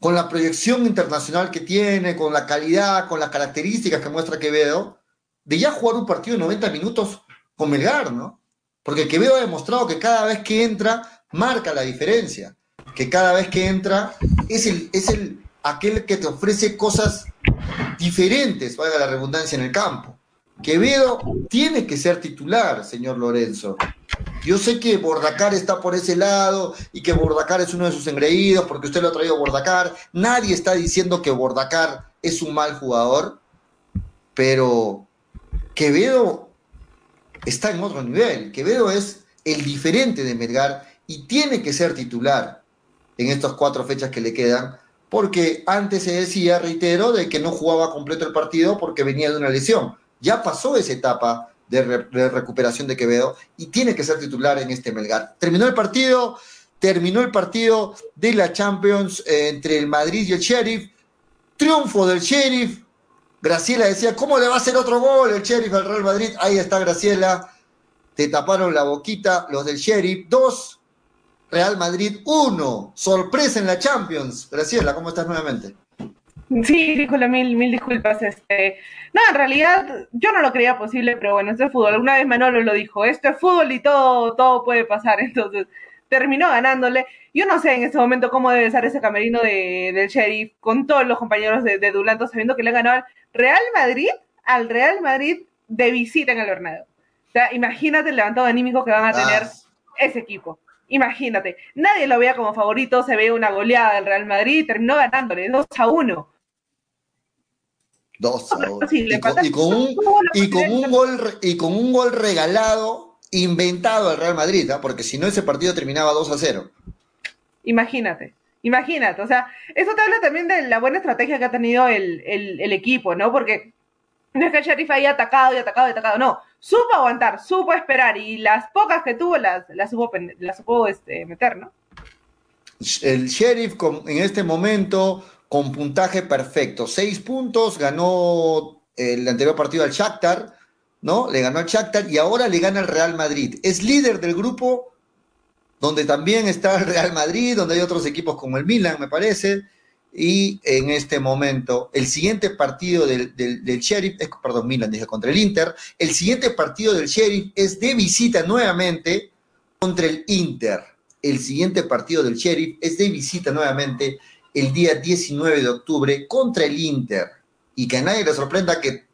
con la proyección internacional que tiene, con la calidad, con las características que muestra Quevedo, de ya jugar un partido de 90 minutos con Melgar, ¿no? Porque Quevedo ha demostrado que cada vez que entra, marca la diferencia. Que cada vez que entra, es, el, es el, aquel que te ofrece cosas diferentes, valga la redundancia, en el campo. Quevedo tiene que ser titular, señor Lorenzo. Yo sé que Bordacar está por ese lado y que Bordacar es uno de sus engreídos porque usted lo ha traído a Bordacar. Nadie está diciendo que Bordacar es un mal jugador, pero Quevedo está en otro nivel. Quevedo es el diferente de Melgar y tiene que ser titular en estas cuatro fechas que le quedan, porque antes se decía, reitero, de que no jugaba completo el partido porque venía de una lesión. Ya pasó esa etapa de, recuperación de Quevedo y tiene que ser titular en este Melgar. Terminó el partido, terminó el partido de la Champions eh, entre el Madrid y el Sheriff. Triunfo del Sheriff. Graciela decía, ¿cómo le va a hacer otro gol el Sheriff al Real Madrid? Ahí está Graciela. Te taparon la boquita los del Sheriff. Dos, Real Madrid uno. Sorpresa en la Champions. Graciela, ¿cómo estás nuevamente? Sí, disculpa, mil, mil disculpas. Este, no, en realidad yo no lo creía posible, pero bueno, esto es fútbol. Alguna vez Manolo lo dijo, esto es fútbol y todo, todo puede pasar. Entonces, terminó ganándole. Yo no sé en este momento cómo debe ser ese camerino de, del sheriff con todos los compañeros de, de Dulanto sabiendo que le ganó al Real Madrid, al Real Madrid de visita en el Bernabéu. O sea, imagínate el levantado anímico que van a tener ah. ese equipo. Imagínate, nadie lo veía como favorito, se ve una goleada del Real Madrid, terminó ganándole 2 a 1. Dos y, con, un, y, con un gol, y con un gol regalado, inventado al Real Madrid, ¿ah? porque si no ese partido terminaba 2 a 0. Imagínate, imagínate. O sea, eso te habla también de la buena estrategia que ha tenido el, el, equipo, ¿no? Porque no es que el Sheriff haya atacado y atacado y atacado, no. Supo aguantar, supo esperar y las pocas que tuvo las, las supo, las supo este, meter, ¿no? El Sheriff en este momento con puntaje perfecto. Seis puntos, ganó el anterior partido al Shakhtar, ¿no? Le ganó al Shakhtar y ahora le gana al Real Madrid. Es líder del grupo donde también está el Real Madrid, donde hay otros equipos como el Milan, me parece. Y en este momento, el siguiente partido del, del, Sheriff, es, perdón, Milan dije contra el Inter, el siguiente partido del Sheriff es de visita nuevamente contra el Inter. El siguiente partido del Sheriff es de visita nuevamente el día 19 de octubre contra el Inter y que a nadie le sorprenda que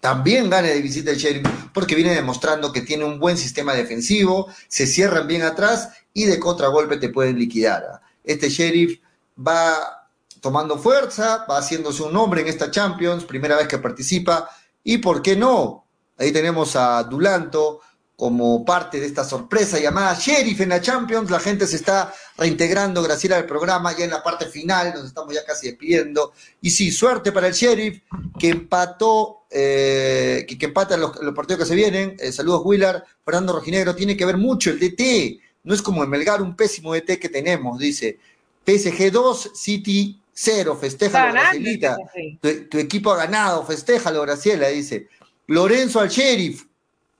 también gane de visita el Sheriff porque viene demostrando que tiene un buen sistema defensivo, se cierran bien atrás y de contragolpe te pueden liquidar. Este Sheriff va tomando fuerza, va haciéndose un nombre en esta Champions, primera vez que participa y por qué no. Ahí tenemos a Dulanto, como parte de esta sorpresa llamada Sheriff en la Champions. La gente se está reintegrando, gracias al programa, ya en la parte final, nos estamos ya casi despidiendo. Y sí, suerte para el Sheriff, que empató, eh, que, que, empata los, partidos que se vienen. Eh, saludos, Willard. Fernando Rojinegro, tiene que ver mucho el DT. No es como en Melgar, un pésimo DT que tenemos, dice. PSG 2, City 0, festéjalo, Gracielita. Tu, tu equipo ha ganado, festéjalo, Graciela, dice. Lorenzo al Sheriff,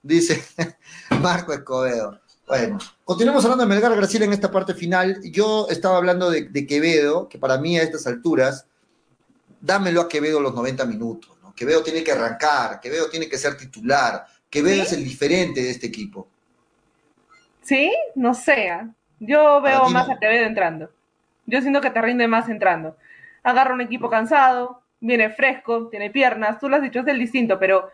dice Marco Escobedo. Bueno, continuamos hablando de Melgar Graciela en esta parte final. Yo estaba hablando de, Quevedo, que para mí a estas alturas, dámelo a Quevedo los 90 minutos. ¿no? Quevedo tiene que arrancar, Quevedo tiene que ser titular, Quevedo es el diferente de este equipo. Sí, no sé. ¿ah? Yo veo más a Quevedo entrando. Yo siento que te rinde más entrando. Agarra un equipo cansado, viene fresco, tiene piernas, tú lo has dicho, es el distinto, pero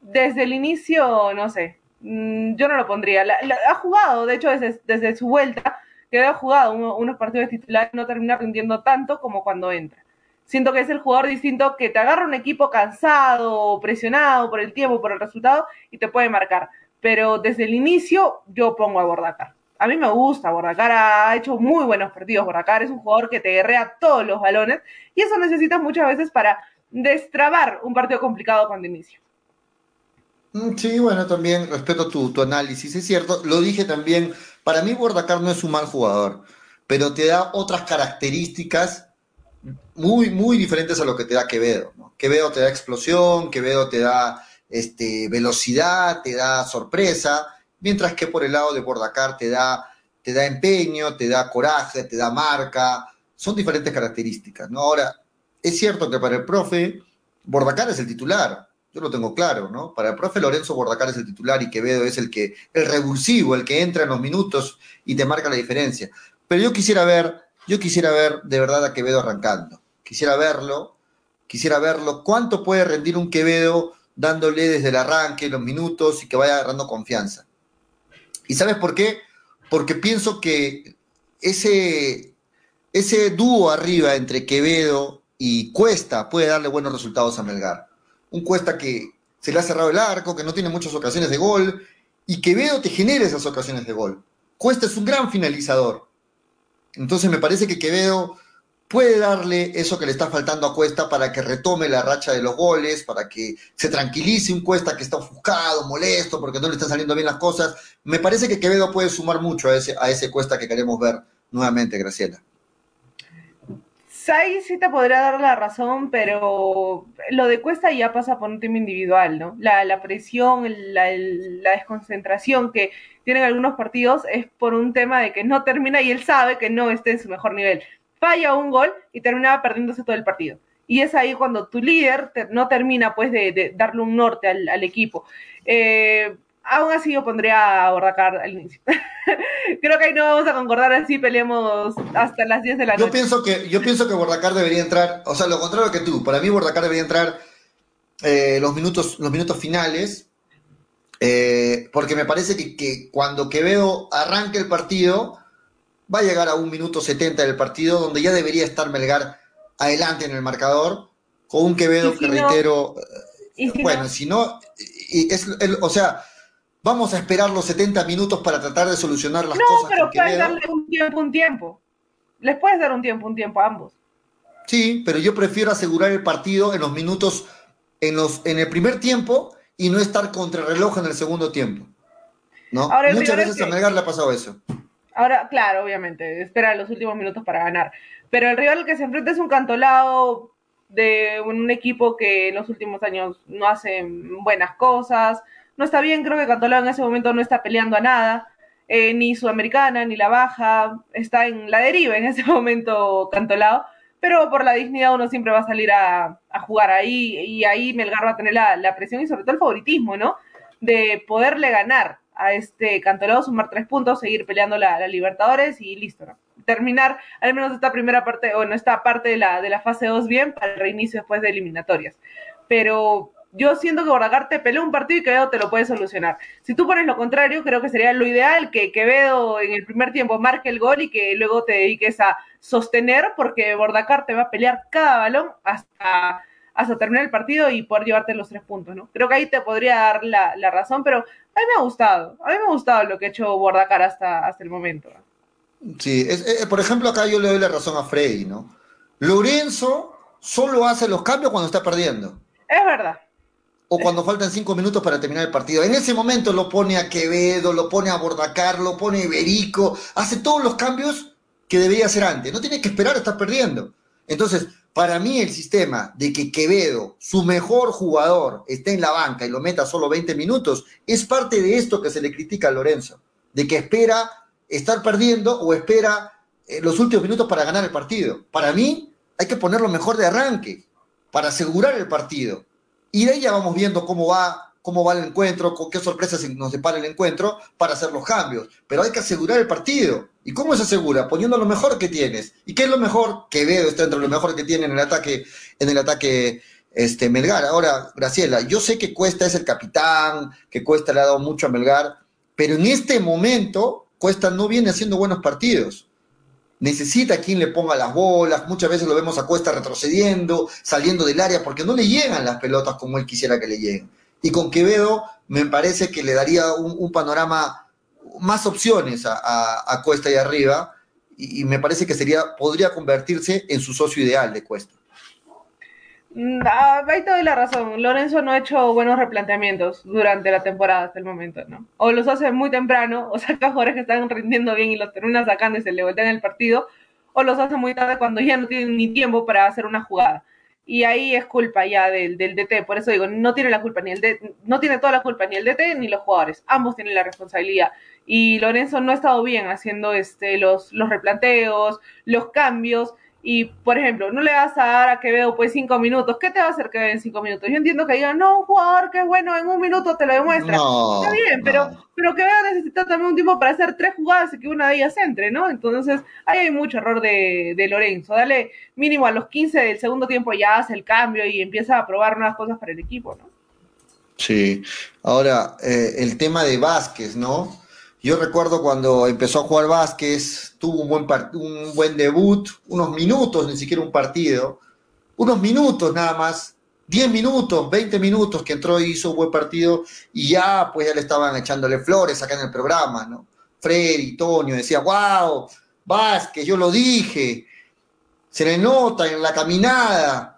desde el inicio, no sé, mm, yo no lo pondría. ha jugado, de hecho, desde, desde su vuelta, que ha jugado unos partidos titulares, no termina rindiendo tanto como cuando entra. Siento que es el jugador distinto que te agarra un equipo cansado, presionado por el tiempo, por el resultado, y te puede marcar. Pero desde el inicio, yo pongo a Bordacar. A mí me gusta, Bordacar ha hecho muy buenos partidos. Bordacar es un jugador que te guerrea todos los balones, y eso necesitas muchas veces para destrabar un partido complicado cuando inicio. Mm, sí, bueno, también respeto tu, tu, análisis, es cierto. Lo dije también, para mí Bordacar no es un mal jugador, pero te da otras características muy, muy diferentes a lo que te da Quevedo. Quevedo te da explosión, Quevedo te da este, velocidad, te da sorpresa, mientras que por el lado de Bordacar te da, te da empeño, te da coraje, te da marca, son diferentes características. ¿no? Ahora, es cierto que para el profe, Bordacar es el titular, yo lo tengo claro, ¿no? Para el profe Lorenzo Bordacar es el titular y Quevedo es el que, el revulsivo, el que entra en los minutos y te marca la diferencia. Pero yo quisiera ver, yo quisiera ver de verdad a Quevedo arrancando. Quisiera verlo, quisiera verlo. ¿Cuánto puede rendir un Quevedo dándole desde el arranque los minutos y que vaya agarrando confianza? ¿Y sabes por qué? Porque pienso que ese, ese dúo arriba entre Quevedo y Cuesta puede darle buenos resultados a Melgar un Cuesta que se le ha cerrado el arco, que no tiene muchas ocasiones de gol, y Quevedo te genera esas ocasiones de gol. Cuesta es un gran finalizador. Entonces me parece que Quevedo puede darle eso que le está faltando a Cuesta para que retome la racha de los goles, para que se tranquilice un Cuesta que está ofuscado, molesto, porque no le están saliendo bien las cosas. Me parece que Quevedo puede sumar mucho a ese, a ese Cuesta que queremos ver nuevamente, Graciela. Ahí sí te podría dar la razón, pero lo de Cuesta ya pasa por un tema individual, ¿no? La, la presión, la, la, desconcentración que tienen algunos partidos es por un tema de que no termina y él sabe que no esté en su mejor nivel falla un gol y terminaba perdiéndose todo el partido. Y es ahí cuando tu líder no termina pues de, darle un norte al, equipo. Eh, aún así yo pondría a Bordacar al inicio. Creo que ahí no vamos a concordar así, peleemos hasta las 10 de la noche. Yo pienso que, yo pienso que Bordacar debería entrar, o sea, lo contrario que tú, para mí Bordacar debería entrar eh, los, minutos, los minutos finales, eh, porque me parece que, que, cuando Quevedo arranque el partido, va a llegar a un minuto 70 del partido donde ya debería estar Melgar adelante en el marcador, con un Quevedo que reitero, bueno, si no, es, o sea, vamos a esperar los 70 minutos para tratar de solucionar las cosas. No, pero puedes darle un tiempo, un tiempo. Les puedes dar un tiempo, un tiempo a ambos. Sí, pero yo prefiero asegurar el partido en los minutos, en, los, en el primer tiempo y no estar contra el reloj en el segundo tiempo. ¿no? Muchas veces a Melgar le ha pasado eso. Ahora, claro, obviamente, espera los últimos minutos para ganar. Pero el rival que se enfrenta es un cantolado de un equipo que en los últimos años no hace buenas cosas. No está bien, creo que Cantolao en ese momento no está peleando a nada, eh, ni Sudamericana, ni la baja, está en la deriva en ese momento Cantolao, pero por la dignidad uno siempre va a salir a, jugar ahí y ahí Melgar va a tener la, la, presión y sobre todo el favoritismo, ¿no? De poderle ganar a este Cantolao, sumar tres puntos, seguir peleando la, Libertadores y listo, ¿no? Terminar al menos esta primera parte, o no esta parte de la, de la fase 2 bien para el reinicio después de eliminatorias. Pero yo siento que Bordacar te peleó un partido y Quevedo te lo puede solucionar. Si tú pones lo contrario, creo que sería lo ideal que Quevedo en el primer tiempo marque el gol y que luego te dediques a sostener, porque Bordacar te va a pelear cada balón hasta hasta terminar el partido y poder llevarte los tres puntos, ¿no? Creo que ahí te podría dar la, la razón, pero a mí me ha gustado, a mí me ha gustado lo que ha hecho Bordacar hasta, hasta el momento. Sí, es, por ejemplo, acá yo le doy la razón a Freddy, ¿no? Lorenzo solo hace los cambios cuando está perdiendo. Es verdad. O cuando faltan cinco minutos para terminar el partido. En ese momento lo pone a Quevedo, lo pone a Bordacar, lo pone a Iberico, hace todos los cambios que debía hacer antes. No tiene que esperar a estar perdiendo. Entonces, para mí el sistema de que Quevedo, su mejor jugador, esté en la banca y lo meta solo 20 minutos, es parte de esto que se le critica a Lorenzo, de que espera estar perdiendo o espera eh, los últimos minutos para ganar el partido. Para mí hay que ponerlo mejor de arranque, para asegurar el partido. Y de ahí ya vamos viendo cómo va cómo va el encuentro, con qué sorpresas nos depara el encuentro para hacer los cambios. Pero hay que asegurar el partido. ¿Y cómo se asegura? Poniendo lo mejor que tienes. ¿Y qué es lo mejor? que veo está entre lo mejor que tiene en el ataque, en el ataque este, Melgar. Ahora, Graciela, yo sé que Cuesta es el capitán, que Cuesta le ha dado mucho a Melgar, pero en este momento Cuesta no viene haciendo buenos partidos. Necesita quien le ponga las bolas, muchas veces lo vemos a Cuesta retrocediendo, saliendo del área, porque no le llegan las pelotas como él quisiera que le lleguen y con Quevedo me parece que le daría un, panorama, más opciones a, Cuesta y arriba, y, me parece que sería, podría convertirse en su socio ideal de Cuesta. Mm, ah, ahí te doy la razón. Lorenzo no ha hecho buenos replanteamientos durante la temporada hasta el momento, ¿no? O los hace muy temprano, o saca jugadores que están rindiendo bien y los termina sacando y se le voltean el partido, o los hace muy tarde cuando ya no tienen ni tiempo para hacer una jugada y ahí es culpa ya del, del, DT, por eso digo, no tiene la culpa ni el DT, no tiene toda la culpa ni el DT ni los jugadores, ambos tienen la responsabilidad. Y Lorenzo no ha estado bien haciendo este los, los replanteos, los cambios, y, por ejemplo, no le vas a dar a Quevedo pues cinco minutos. ¿Qué te va a hacer Quevedo en cinco minutos? Yo entiendo que digan, no, un jugador que es bueno, en un minuto te lo demuestra. Está bien, pero, pero Quevedo necesita también un tiempo para hacer tres jugadas y que una de ellas entre, ¿no? Entonces, ahí hay mucho error de, de Lorenzo. Dale mínimo a los 15 del segundo tiempo ya hace el cambio y empieza a probar nuevas cosas para el equipo, ¿no? Sí. Ahora, eh, el tema de Vázquez, ¿no? Yo recuerdo cuando empezó a jugar Vázquez, tuvo un buen, un buen debut, unos minutos, ni siquiera un partido, unos minutos nada más, 10 minutos, 20 minutos que entró y hizo un buen partido y ya pues ya le estaban echándole flores acá en el programa, ¿no? Freddy, Toño decía, wow, Vázquez, yo lo dije. Se le nota en la caminada.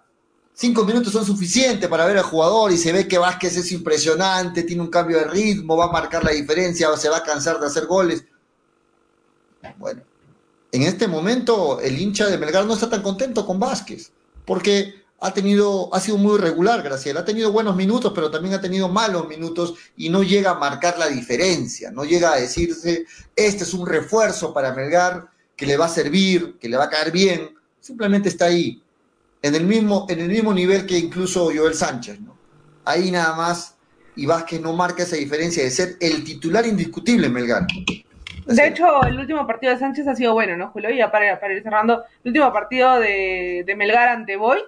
Cinco minutos son suficientes para ver al jugador y se ve que Vázquez es impresionante, tiene un cambio de ritmo, va a marcar la diferencia, se va a cansar de hacer goles. Bueno, en este momento el hincha de Melgar no está tan contento con Vázquez, porque ha tenido, ha sido muy regular, Graciela. Ha tenido buenos minutos, pero también ha tenido malos minutos y no llega a marcar la diferencia. No llega a decirse, este es un refuerzo para Melgar que le va a servir, que le va a caer bien. Simplemente está ahí, en el mismo, en el mismo nivel que incluso Joel Sánchez, ¿no? Ahí nada más, y Vázquez no marca esa diferencia de ser el titular indiscutible en Melgar. De hecho, el último partido de Sánchez ha sido bueno, ¿no, Julio? Ya para, para ir cerrando, el último partido de, de Melgar ante Boyd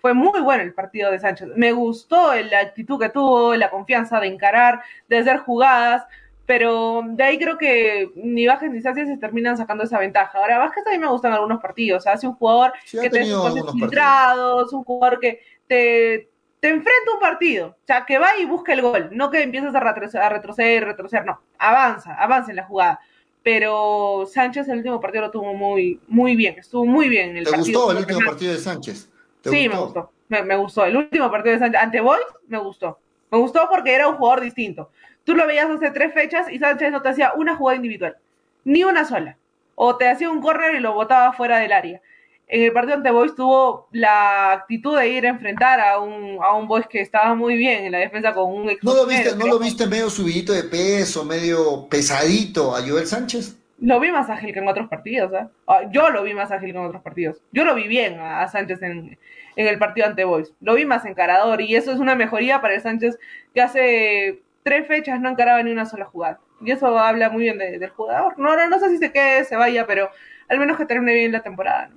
fue muy bueno el partido de Sánchez. Me gustó la actitud que tuvo, la confianza de encarar, de hacer jugadas, pero de ahí creo que ni Vázquez ni Sánchez se terminan sacando esa ventaja. Ahora, Vázquez también me gustan algunos partidos, hace un jugador que te filtrados, un jugador que te, te enfrenta un partido, o sea, que va y busca el gol, no que empiezas a retroceder, a retroceder, retroceder, no, avanza, avanza en la jugada pero Sánchez el último partido lo tuvo muy, muy bien, estuvo muy bien en el ¿Te partido. gustó el último partido de Sánchez? Sí, me gustó, me, gustó. El último partido de Sánchez ante Boyd me gustó. Me gustó porque era un jugador distinto. Tú lo veías hace tres fechas y Sánchez no te hacía una jugada individual, ni una sola. O te hacía un córner y lo botaba fuera del área. En el partido ante Boys tuvo la actitud de ir a enfrentar a un, a un Boys que estaba muy bien en la defensa con un ¿No lo viste, ¿no lo viste medio subidito de peso, medio pesadito a Joel Sánchez? Lo vi más ágil que en otros partidos. ¿eh? Yo lo vi más ágil que en otros partidos. Yo lo vi bien a Sánchez en, en el partido ante Boys. Lo vi más encarador y eso es una mejoría para el Sánchez que hace tres fechas no encaraba ni una sola jugada. Y eso habla muy bien del jugador. No, no, no sé si se quede, se vaya, pero al menos que termine bien la temporada.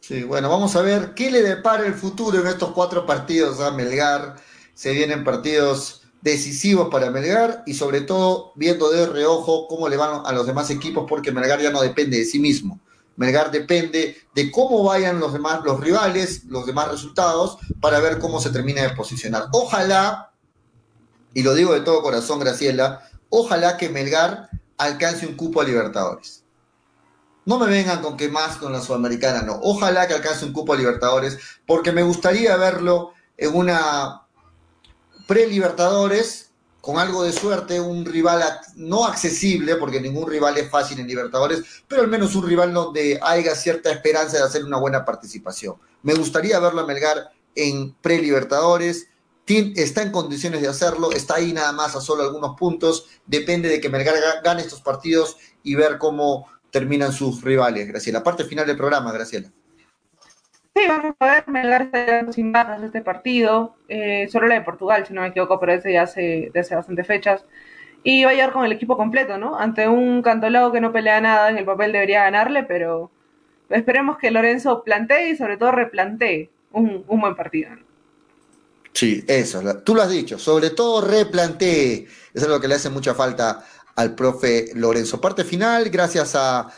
Sí, bueno, vamos a ver qué le depara el futuro en estos cuatro partidos a Melgar. Se vienen partidos decisivos para Melgar y sobre todo viendo de reojo cómo le van a los demás equipos porque Melgar ya no depende de sí mismo. Melgar depende de cómo vayan los demás, los rivales, los demás resultados, para ver cómo se termina de posicionar. Ojalá, y lo digo de todo corazón, Graciela, ojalá que Melgar alcance un cupo a Libertadores. No me vengan con que más con la Sudamericana, no. Ojalá que alcance un cupo a Libertadores, porque me gustaría verlo en una pre-Libertadores con algo de suerte, un rival no accesible, porque ningún rival es fácil en Libertadores, pero al menos un rival donde haya cierta esperanza de hacer una buena participación. Me gustaría verlo a Melgar en pre-Libertadores, está en condiciones de hacerlo, está ahí nada más a solo algunos puntos, depende de que Melgar gane estos partidos y ver cómo terminan sus rivales, Graciela. Parte final del programa, Graciela. Sí, vamos a ver, Melgar está sin bajas este partido, eh, solo la de Portugal, si no me equivoco, pero ese ya hace, de hace bastantes fechas. Y va a llegar con el equipo completo, ¿no? Ante un cantolado que no pelea nada, en el papel debería ganarle, pero esperemos que Lorenzo plantee y sobre todo replantee un, un buen partido. Sí, eso, tú lo has dicho, sobre todo replantee, eso es lo que le hace mucha falta al profe Lorenzo. Parte final, gracias a,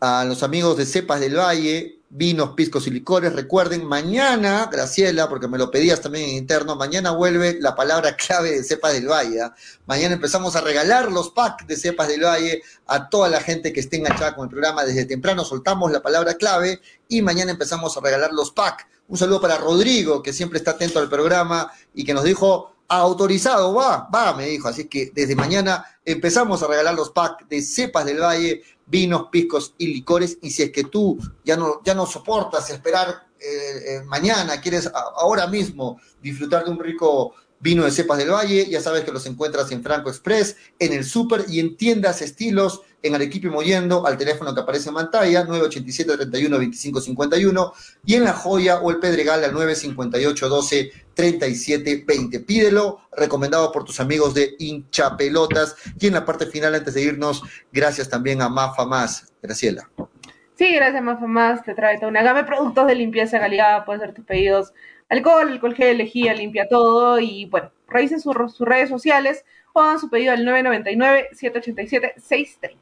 a los amigos de Cepas del Valle, vinos, piscos y licores. Recuerden, mañana, Graciela, porque me lo pedías también en interno, mañana vuelve la palabra clave de Cepas del Valle. ¿ah? Mañana empezamos a regalar los packs de Cepas del Valle a toda la gente que esté enganchada con el programa. Desde temprano soltamos la palabra clave y mañana empezamos a regalar los packs. Un saludo para Rodrigo, que siempre está atento al programa y que nos dijo, autorizado, va, va, me dijo. Así que desde mañana empezamos a regalar los packs de Cepas del Valle vinos, piscos y licores. Y si es que tú ya no, ya no soportas esperar eh, eh, mañana, quieres ahora mismo disfrutar de un rico vino de cepas del Valle, ya sabes que los encuentras en Franco Express, en el Super y en tiendas estilos en Arequipa y Moyendo, al teléfono que aparece en pantalla, 987 31 25 51, y en La Joya o el Pedregal al 958 12 37 20. Pídelo, recomendado por tus amigos de Hinchapelotas. Y en la parte final, antes de irnos, gracias también a Mafa Más. Graciela. Sí, gracias Mafa Más, te trae toda una gama de productos de limpieza calidad, puedes hacer tus pedidos. Alcohol, alcohol gel, lejía, limpia todo y bueno, revisen sus redes sociales o hagan su pedido al 999-787-630.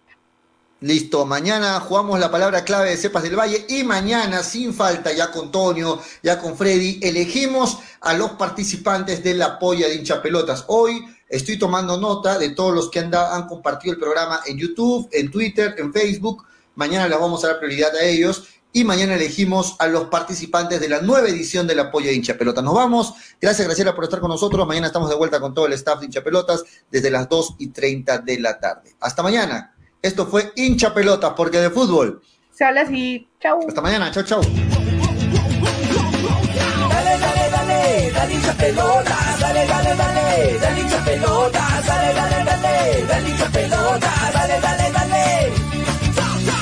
Listo, mañana jugamos la palabra clave de Cepas del Valle y mañana, sin falta, ya con Tonio, ya con Freddy, elegimos a los participantes de la polla de hincha pelotas. Hoy estoy tomando nota de todos los que han, han compartido el programa en YouTube, en Twitter, en Facebook. Mañana les vamos a dar prioridad a ellos y mañana elegimos a los participantes de la nueva edición de la Polla de Hincha Pelotas. Nos vamos. Gracias, Graciela, por estar con nosotros. Mañana estamos de vuelta con todo el staff de Hincha Pelotas desde las 2 y 30 de la tarde. Hasta mañana. Esto fue Hincha Pelotas, porque de fútbol. Se habla así. Chau. Hasta mañana. Chau, chau. Dale, dale, dale, dale hincha pelota, dale, dale, dale, dale hincha pelota, dale, dale, dale, dale hincha pelota, dale, dale, dale.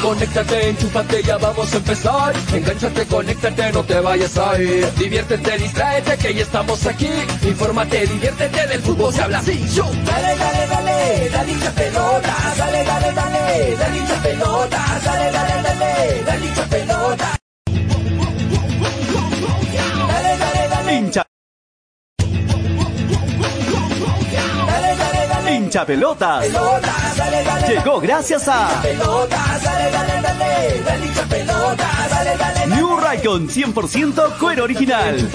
Conéctate, enchúfate, ya vamos a empezar. Engánchate, conéctate, no te vayas a ir. Diviértete, distráete, que ya estamos aquí. Infórmate, diviértete, del fútbol se habla así. Yo. Dale, dale, dale, dale hincha pelota, dale, dale, dale, dale hincha pelota, dale, dale, dale, dale hincha pelota. Hincha pelotas. Llegó gracias a. New Raycon 100% cuero original.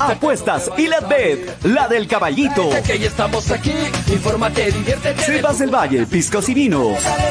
Apuestas y la bet, la del caballito. Estamos aquí. Infórmate, diviértete. Cepas del Valle, piscos y vinos. Dale,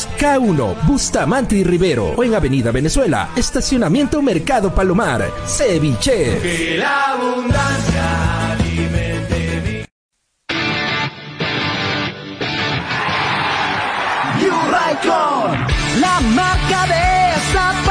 K1, Bustamante y Rivero o en Avenida Venezuela, Estacionamiento Mercado Palomar. Ceviche. Que la abundancia alimente mi. New Raycon, La marca de zapatillas